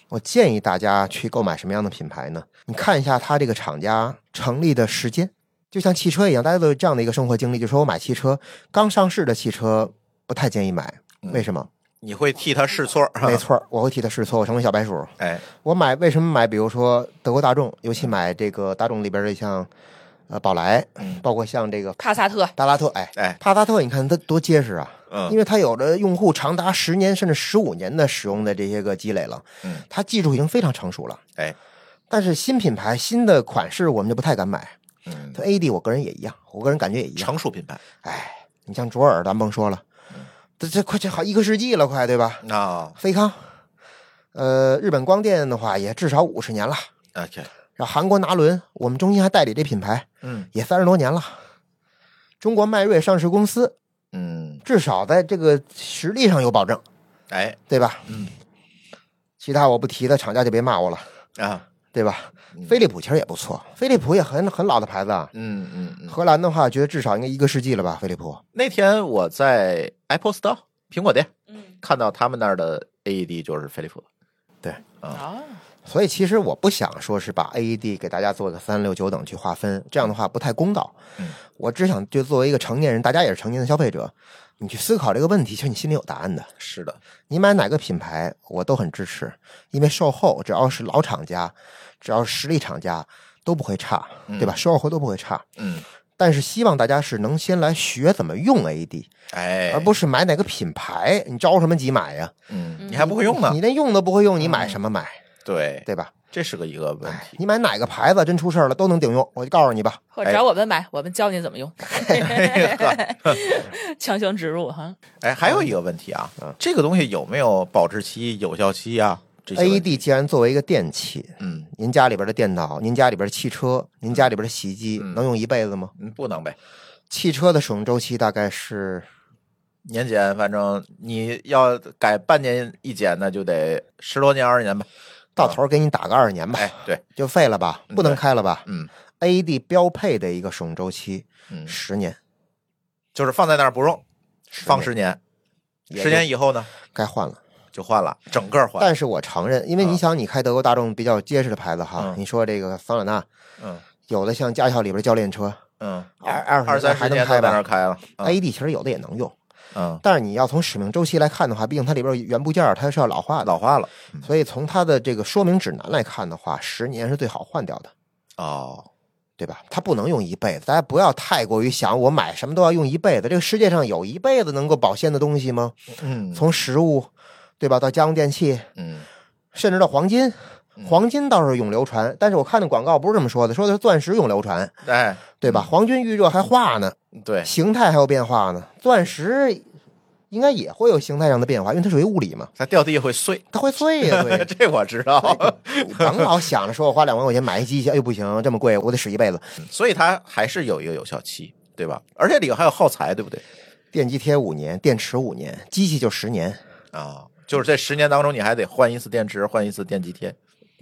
我建议大家去购买什么样的品牌呢？你看一下它这个厂家成立的时间，就像汽车一样，大家都有这样的一个生活经历，就说我买汽车，刚上市的汽车不太建议买，为什么？你会替他试错，没，错，我会替他试错，我成为小白鼠。哎，我买为什么买？比如说德国大众，尤其买这个大众里边的像呃宝来，包括像这个帕萨特达拉特，哎哎帕萨特，你看它多结实啊！嗯因为它有着用户长达十年甚至十五年的使用的这些个积累了，嗯，它技术已经非常成熟了。哎，但是新品牌、新的款式我们就不太敢买。嗯，它 AD 我个人也一样，我个人感觉也一样。成熟品牌哎，你像卓尔，咱甭说了，这这快这好一个世纪了，快对吧？啊飞康，呃，日本光电的话也至少五十年了。，OK，然后韩国拿伦，我们中心还代理这品牌嗯也三十多年了。中国迈锐上市公司，嗯，至少在这个实力上有保证，哎对吧？嗯，其他我不提的，厂家就别骂我了，啊，对吧？飞利浦其实也不错，飞利浦也很很老的牌子啊。嗯嗯嗯。荷兰的话，觉得至少应该一个世纪了吧？飞利浦那天我在 Apple Store 苹果店嗯看到他们那儿的 AED 就是飞利浦的，啊，所以其实我不想说是把 AED 给大家做个三六九等去划分，这样的话不太公道。嗯，我只想就作为一个成年人，大家也是成年的消费者，你去思考这个问题，其实你心里有答案的。是的，你买哪个品牌，我都很支持，因为售后只要是老厂家，只要是实力厂家都不会差，对吧？售后都不会差。嗯，但是希望大家是能先来学怎么用 AED，哎，而不是买哪个品牌，你着什么急买呀？嗯，你还不会用呢你，连用都不会用，你买什么买？对，对吧？这是个一个问哎，题，你买哪个牌子真出事儿了都能顶用，我就告诉你吧。或者找我们买，我们教你怎么用，*laughs* 哎 *laughs* 强行植入哈。哎，还有一个问题啊，这个东西有没有保质期、有效期啊？AED 既然作为一个电器，嗯您家里边的电脑、您家里边的汽车、您家里边的洗衣机嗯能用一辈子吗？嗯，不能呗。汽车的使用周期大概是年检，反正你要改半年一检，那就得十多年、二十年吧。到头儿给你打个二十年吧，哎，对，就废了吧，嗯不能开了吧嗯？AED 标配的一个使用周期嗯，十年，就是放在那儿不用，放十十年，也十年以后呢该换了。就换了，整个换。但是我承认，因为你想，你开德国大众比较结实的牌子哈嗯，你说这个桑塔纳，嗯有的像驾校里边教练车嗯，二二二三十年都在那儿开了。嗯，AED 其实有的也能用，嗯，但是你要从使命周期来看的话，毕竟它里边有元部件它是要老化的，老化了。所以从它的这个说明指南来看的话，十年是最好换掉的。哦，对吧？它不能用一辈子，大家不要太过于想我买什么都要用一辈子。这个世界上有一辈子能够保鲜的东西吗？嗯从食物，对吧，到家用电器，嗯甚至到黄金，黄金倒是永流传。但是我看那广告不是这么说的，说的是钻石永流传，哎，对吧？黄金遇热还化呢，对，形态还有变化呢。钻石应该也会有形态上的变化，因为它属于物理嘛，它掉地下会碎。它会碎呀、*laughs* 对。这我知道，你甭老想着说我花两万块钱买一机器，哎呦不行，这么贵，我得使一辈子。所以它还是有一个有效期，对吧？而且里头还有耗材，对不对？电机贴五年，电池五年，机器就十年，啊，就是这十年当中，你还得换一次电池，换一次电机贴，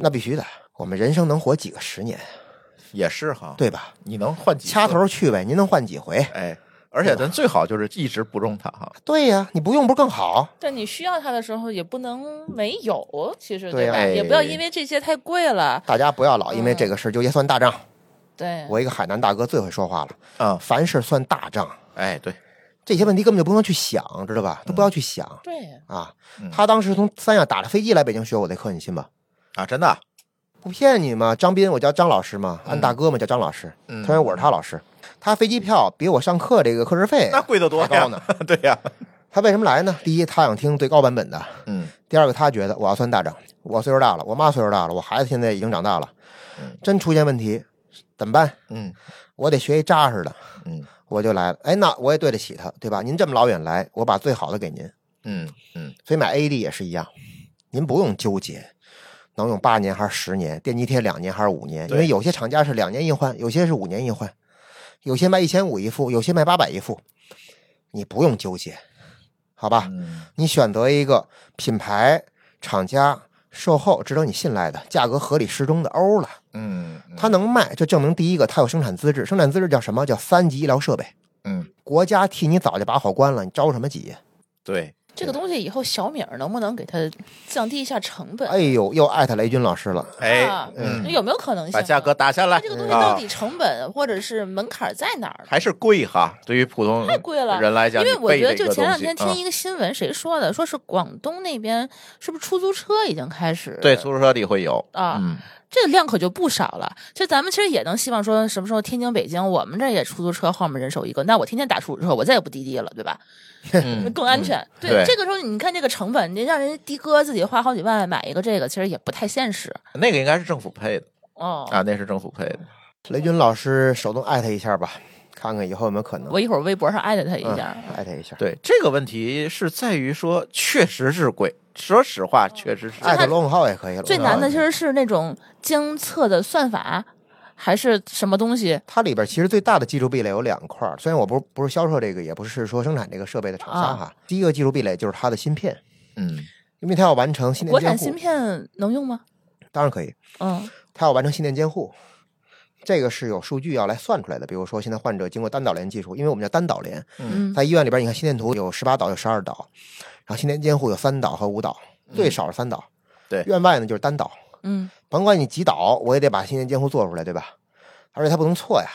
那必须的。我们人生能活几个十年，也是哈。，对吧？你能换几次掐？头去呗，您能换几回？哎，而且咱最好就是一直不用它哈。对呀，你不用不是更好？但你需要它的时候也不能没有，其实对呀吧？哎也不要因为这些太贵了。大家不要老因为这个事儿纠结算大账。对，我一个海南大哥最会说话了，啊，凡事算大账，哎，对，这些问题根本就不用去想，知道吧？都不要去想对，啊嗯。他当时从三亚打着飞机来北京学我这课，你信吧？啊，真的啊，不骗你嘛，张斌，我叫张老师嘛，俺大哥嘛叫张老师，嗯他说我是他老师，他飞机票比我上课这个课时费那贵得多高呢。*laughs* 对呀，他为什么来呢？第一，他想听最高版本的；嗯第二个，他觉得我要算大账，我岁数大了，我妈岁数大了，我孩子现在已经长大了，真出现问题怎么办？嗯我得学一扎实的，嗯我就来了。哎，那我也对得起他，对吧？您这么老远来，我把最好的给您。嗯嗯，所以买 AED 也是一样，您不用纠结能用八年还是十年，电机贴两年还是五年，因为有些厂家是两年一换，有些是五年一换，有些卖一千五一副，有些卖八百一副，你不用纠结，好吧？嗯你选择一个品牌、厂家、售后值得你信赖的、价格合理适中的欧了，嗯，它能卖，就证明第一个它有生产资质，生产资质叫什么？叫三级医疗设备，嗯，国家替你早就把好关了，你着什么急？对，这个东西以后小米儿能不能给它降低一下成本？哎呦，又艾特雷军老师了。哎啊，嗯，有没有可能性啊？把价格打下来，这个东西啊到底成本或者是门槛在哪儿？还是贵哈？对于普通太贵了人来讲，因为我觉得，就前两天听啊一个新闻，谁说的？说是广东那边是不是出租车已经开始对出租车里会有啊嗯这个量可就不少了。其实咱们其实也能希望说，什么时候天津、北京，我们这也出租车后面人手一个，那我天天打出租车，我再也不滴滴了，对吧？嗯 *laughs* 更安全。对，对这个时候你看这个成本，你让人的哥自己花好几万买一个这个，其实也不太现实。那个应该是政府配的哦，啊，那是政府配的。雷军老师手动艾特一下吧，看看以后有没有可能。我一会儿微博上艾特他一嗯下。艾特一下，对这个问题是在于说，确实是贵。说实话，确实是艾特罗永浩也可以了。最难的其实实是那种监测的算法，还是什么东西？它里边其实最大的技术壁垒有两块儿，虽然我不是不是销售这个，也不是说生产这个设备的厂商哈。第一个技术壁垒就是它的芯片，嗯。因为它要完成心电监护国产芯，片能用吗？当然可以，嗯。它要完成心电监护。这个是有数据要来算出来的，比如说现在患者经过单导联技术，因为我们叫单导联，嗯。在医院里边，你看心电图有十八导，有十二导，然后心电监护有三导和五导，最少是三导。对。院外呢就是单导，嗯甭管你几导，我也得把心电监护做出来，对吧？而且它不能错呀，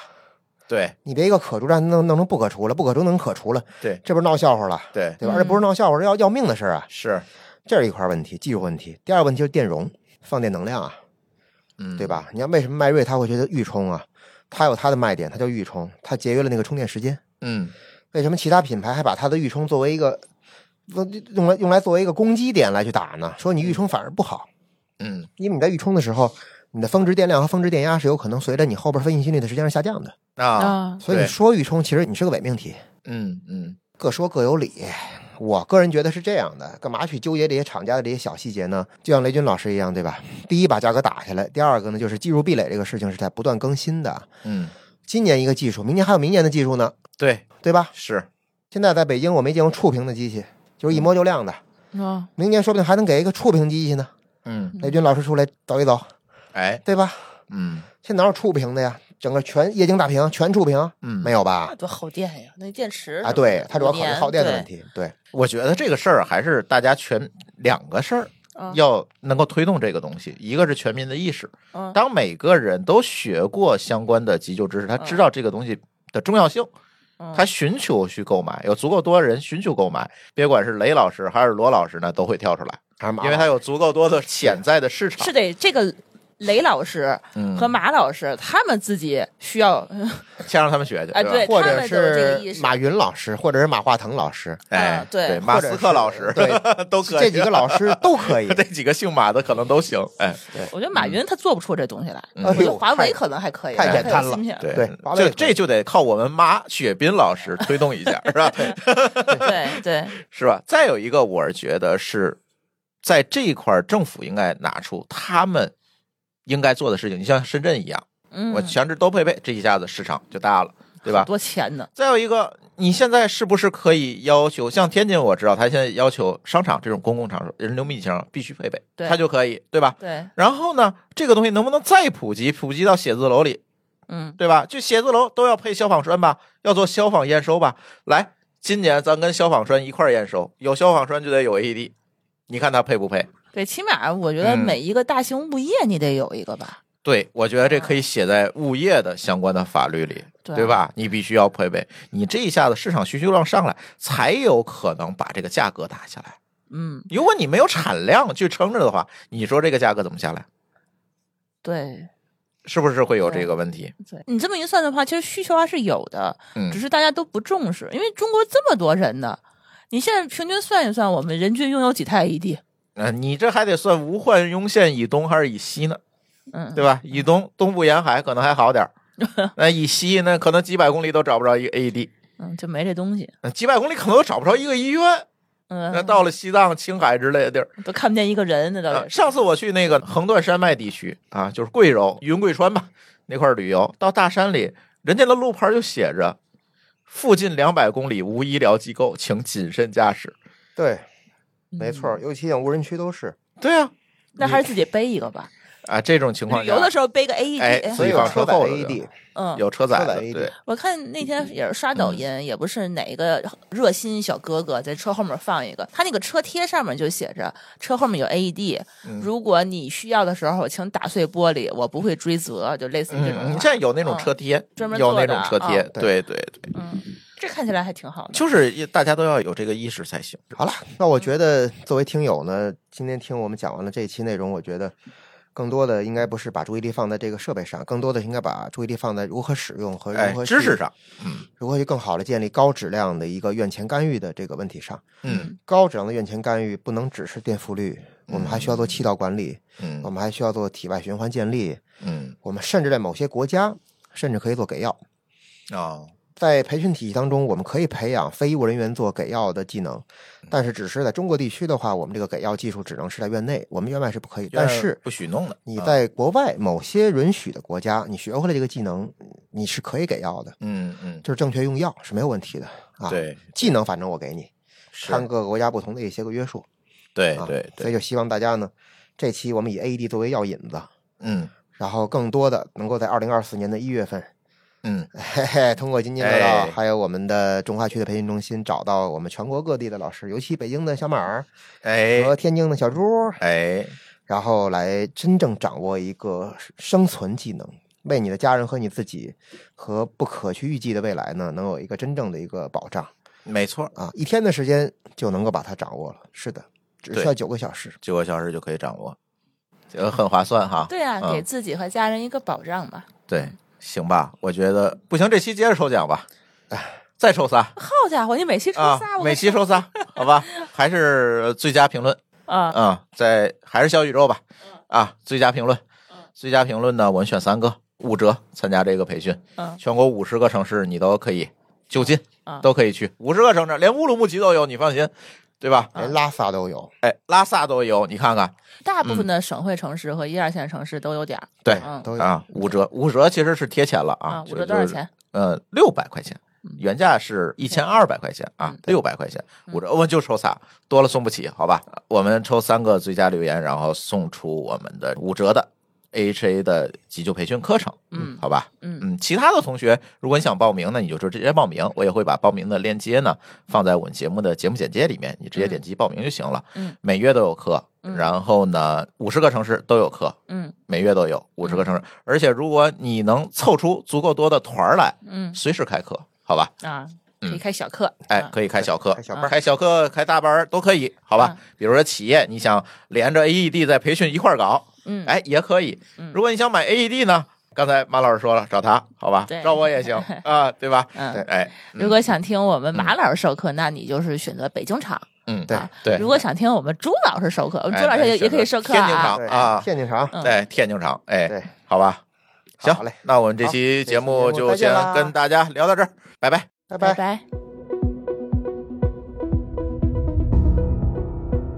对你别一个可除让弄弄成不可除了，不可除能可除了，对这不是闹笑话了，对对吧？嗯而且不是闹笑话，是要要命的事儿啊，是，这是一块问题，技术问题。第二个问题就是电容，放电能量啊，嗯，对？吧？你看为什么迈锐它会觉得预充啊？它有它的卖点，它叫预充，它节约了那个充电时间。嗯为什么其他品牌还把它的预充作为一个用来用来作为一个攻击点来去打呢？说你预充反而不好，嗯因为你在预充的时候，你的峰值电量和峰值电压是有可能随着你后边分析心率的时间而下降的。啊，啊所以你说预充，其实你是个伪命题，嗯嗯各说各有理。我个人觉得是这样的，干嘛去纠结这些厂家的这些小细节呢？就像雷军老师一样，对吧？第一把价格打下来，第二个呢就是技术壁垒这个事情是在不断更新的。嗯，今年一个技术，明年还有明年的技术呢，对，对吧？是，现在在北京我没见过触屏的机器，就是一摸就亮的。啊明年说不定还能给一个触屏机器呢。嗯，雷军老师出来走一走，哎，对吧？嗯现在哪有触屏的呀？整个全液晶大屏，全触屏，嗯，没有吧那？多耗电呀！那电池啊，对，它主要考虑耗电的问。题。对，我觉得这个事儿还是大家全两个事儿要能够推动这个东西，一个是全民的意识，嗯当每个人都学过相关的急救知识，他知道这个东西的重要性，嗯他寻求去购买，有足够多人寻求购买，别管是雷老师还是罗老师呢，都会跳出来，还是马因为他有足够多的潜在的市场是。得这个雷老师嗯和马老师他们自己需要，先让他们学去，哎对或者是马云老师，或者是马化腾老师，哎啊，对对，马斯克老师对 *laughs* 都可以，这几个老师都可以。*laughs* 这几个姓马的可能都行，哎，对我觉得马云他做不出这东西来，嗯我觉得华为可能还可以，太简单了对对这这就得靠我们马雪斌老师推动一下，是吧？对 *laughs* 对，是吧？再有一个，我是觉得是在这一块，政府应该拿出他们应该做的事情。你像深圳一样，嗯，我全职都配备，这一下子市场就大了，对吧？多钱呢？再有一个，你现在是不是可以要求，像天津，我知道他现在要求商场这种公共场所人流密集情况必须配备，对它就可以，对吧？对，然后呢，这个东西能不能再普及，普及到写字楼里，嗯对吧？就写字楼都要配消防栓吧，要做消防验收吧。来，今年咱跟消防栓一块儿验收，有消防栓就得有 AED，你看它配不配？对，起码我觉得嗯每一个大型物业你得有一个吧，对，我觉得这可以写在物业的相关的法律里，对对吧？你必须要配备，你这一下子市场需求量上来，才有可能把这个价格打下来。嗯，如果你没有产量去撑着的话，你说这个价格怎么下来？对是不是会有这个问题？对，你这么一算的话，其实需求还是有的，嗯只是大家都不重视，因为中国这么多人呢，你现在平均算一算，我们人均拥有几台 AED？呃，你这还得算吴焕庸县以东还是以西呢？嗯，对吧？以东东部沿海可能还好点儿，*laughs* 那以西那可能几百公里都找不着一个 AED，嗯，就没这东西，呃几百公里可能都找不着一个医院。嗯，那到了西藏、青海之类的地儿，都看不见一个人，那倒啊是。上次我去那个横断山脉地区啊，就是贵州云贵川吧那块儿旅游，到大山里，人家的路牌就写着“附近两百公里无医疗机构，请谨慎驾驶对，没嗯错，尤其像无人区都是。”。对啊，那还是自己背一个吧。啊，这种情况旅游的时候背个 AED，、哎所以有放车车载 AED，嗯，有车载的，AED 对，我看那天也是刷抖音，也不是哪个热心小哥哥在车后面放一个，他那个车贴上面就写着车后面有 AED，、嗯如果你需要的时候，请打碎玻璃，我不会追责，就类似于这种话。嗯，现在有那种车贴，专门有那种车贴，啊对对对，嗯，这看起来还挺好的。就是大家都要有这个意识才行。好了，那我觉得作为听友呢，今天听我们讲完了这一期内容，我觉得更多的应该不是把注意力放在这个设备上，更多的应该把注意力放在如何使用和哎如何，去知识上，嗯如何去更好的建立高质量的一个院前干预的这个问题上。嗯高质量的院前干预不能只是垫复率，我们还需要做气道管理，嗯我嗯们还需要做体外循环建立，嗯我们甚至在某些国家甚至可以做给药。哦，在培训体系当中，我们可以培养非医务人员做给药的技能，但是只是在中国地区的话，我们这个给药技术只能是在院内，我们院外是不可以。但是不许弄的。你啊在国外某些允许的国家，你学会了这个技能，你是可以给药的，嗯嗯，就是正确用药是没有问题的啊。，对，技能反正我给你，是看各个国家不同的一些个约束啊。对对对，所以就希望大家呢，这期我们以 AED 作为药引子，嗯然后更多的能够在二零二四年的一月份，嗯 *laughs* 嘿嘿，通过津津乐道，哎还有我们的中华区的培训中心，找到我们全国各地的老师，尤其北京的小马儿哎和天津的小猪，哎，然后来真正掌握一个生存技能，为你的家人和你自己和不可去预计的未来呢，能有一个真正的一个保障没错，啊！一天的时间就能够把它掌握了，是的，只需要九个小时。九个小时就可以掌握，这个很划算哈。对啊，嗯给自己和家人一个保障嘛。对，行吧？我觉得不行，这期接着抽奖吧，再抽仨好家伙，你每期抽啊仨，我，每期抽仨，好吧？*laughs* 还是最佳评论啊，啊，在还是小宇宙吧，啊，最佳评论，最佳评论呢，我们选三个，五折参加这个培训，嗯全国五十个城市你都可以就近啊，都可以去，五十个城市连乌鲁木齐都有，你放心，对吧？连拉萨都有，哎，拉萨都有，你看看，大部分的省会城市和一二线城市都有点儿。对嗯都有啊，五折，五折其实是贴钱了啊啊，，五折多少？就是钱？呃，六百块钱，原价是一千二百块钱啊嗯，六百块钱五折，我们就抽仨，多了送不起，好吧？我们抽三个最佳留言，然后送出我们的五折的 AHA 的急救培训课程，嗯好吧？嗯嗯，其他的同学，如果你想报名呢，你就直接报名，我也会把报名的链接呢放在我们节目的节目简介里面，你直接点击报名就行了。嗯，每月都有课，嗯然后呢，五十个城市都有课，嗯每月都有五十个城市，而且如果你能凑出足够多的团儿来，嗯随时开课，好吧？啊，嗯可以开小课。哎啊，可以开小课开，小班开小课、开大班都可以，好吧嗯？比如说企业，你想连着 AED 在培训一块儿搞，嗯，哎，也可以嗯。如果你想买 AED 呢，刚才马老师说了，找他，好吧对？找我也行 *laughs* 啊，对吧？嗯对哎，嗯如果想听我们马老师授课，那你就是选择北京场。嗯，对啊对如果想听我们朱老师授课，我们哎朱老师也也可以授课天津。场啊，天津场，对天津场，哎，对，好吧？行好嘞，那我们这期节目目就先跟大家聊到这儿，拜拜。拜拜拜。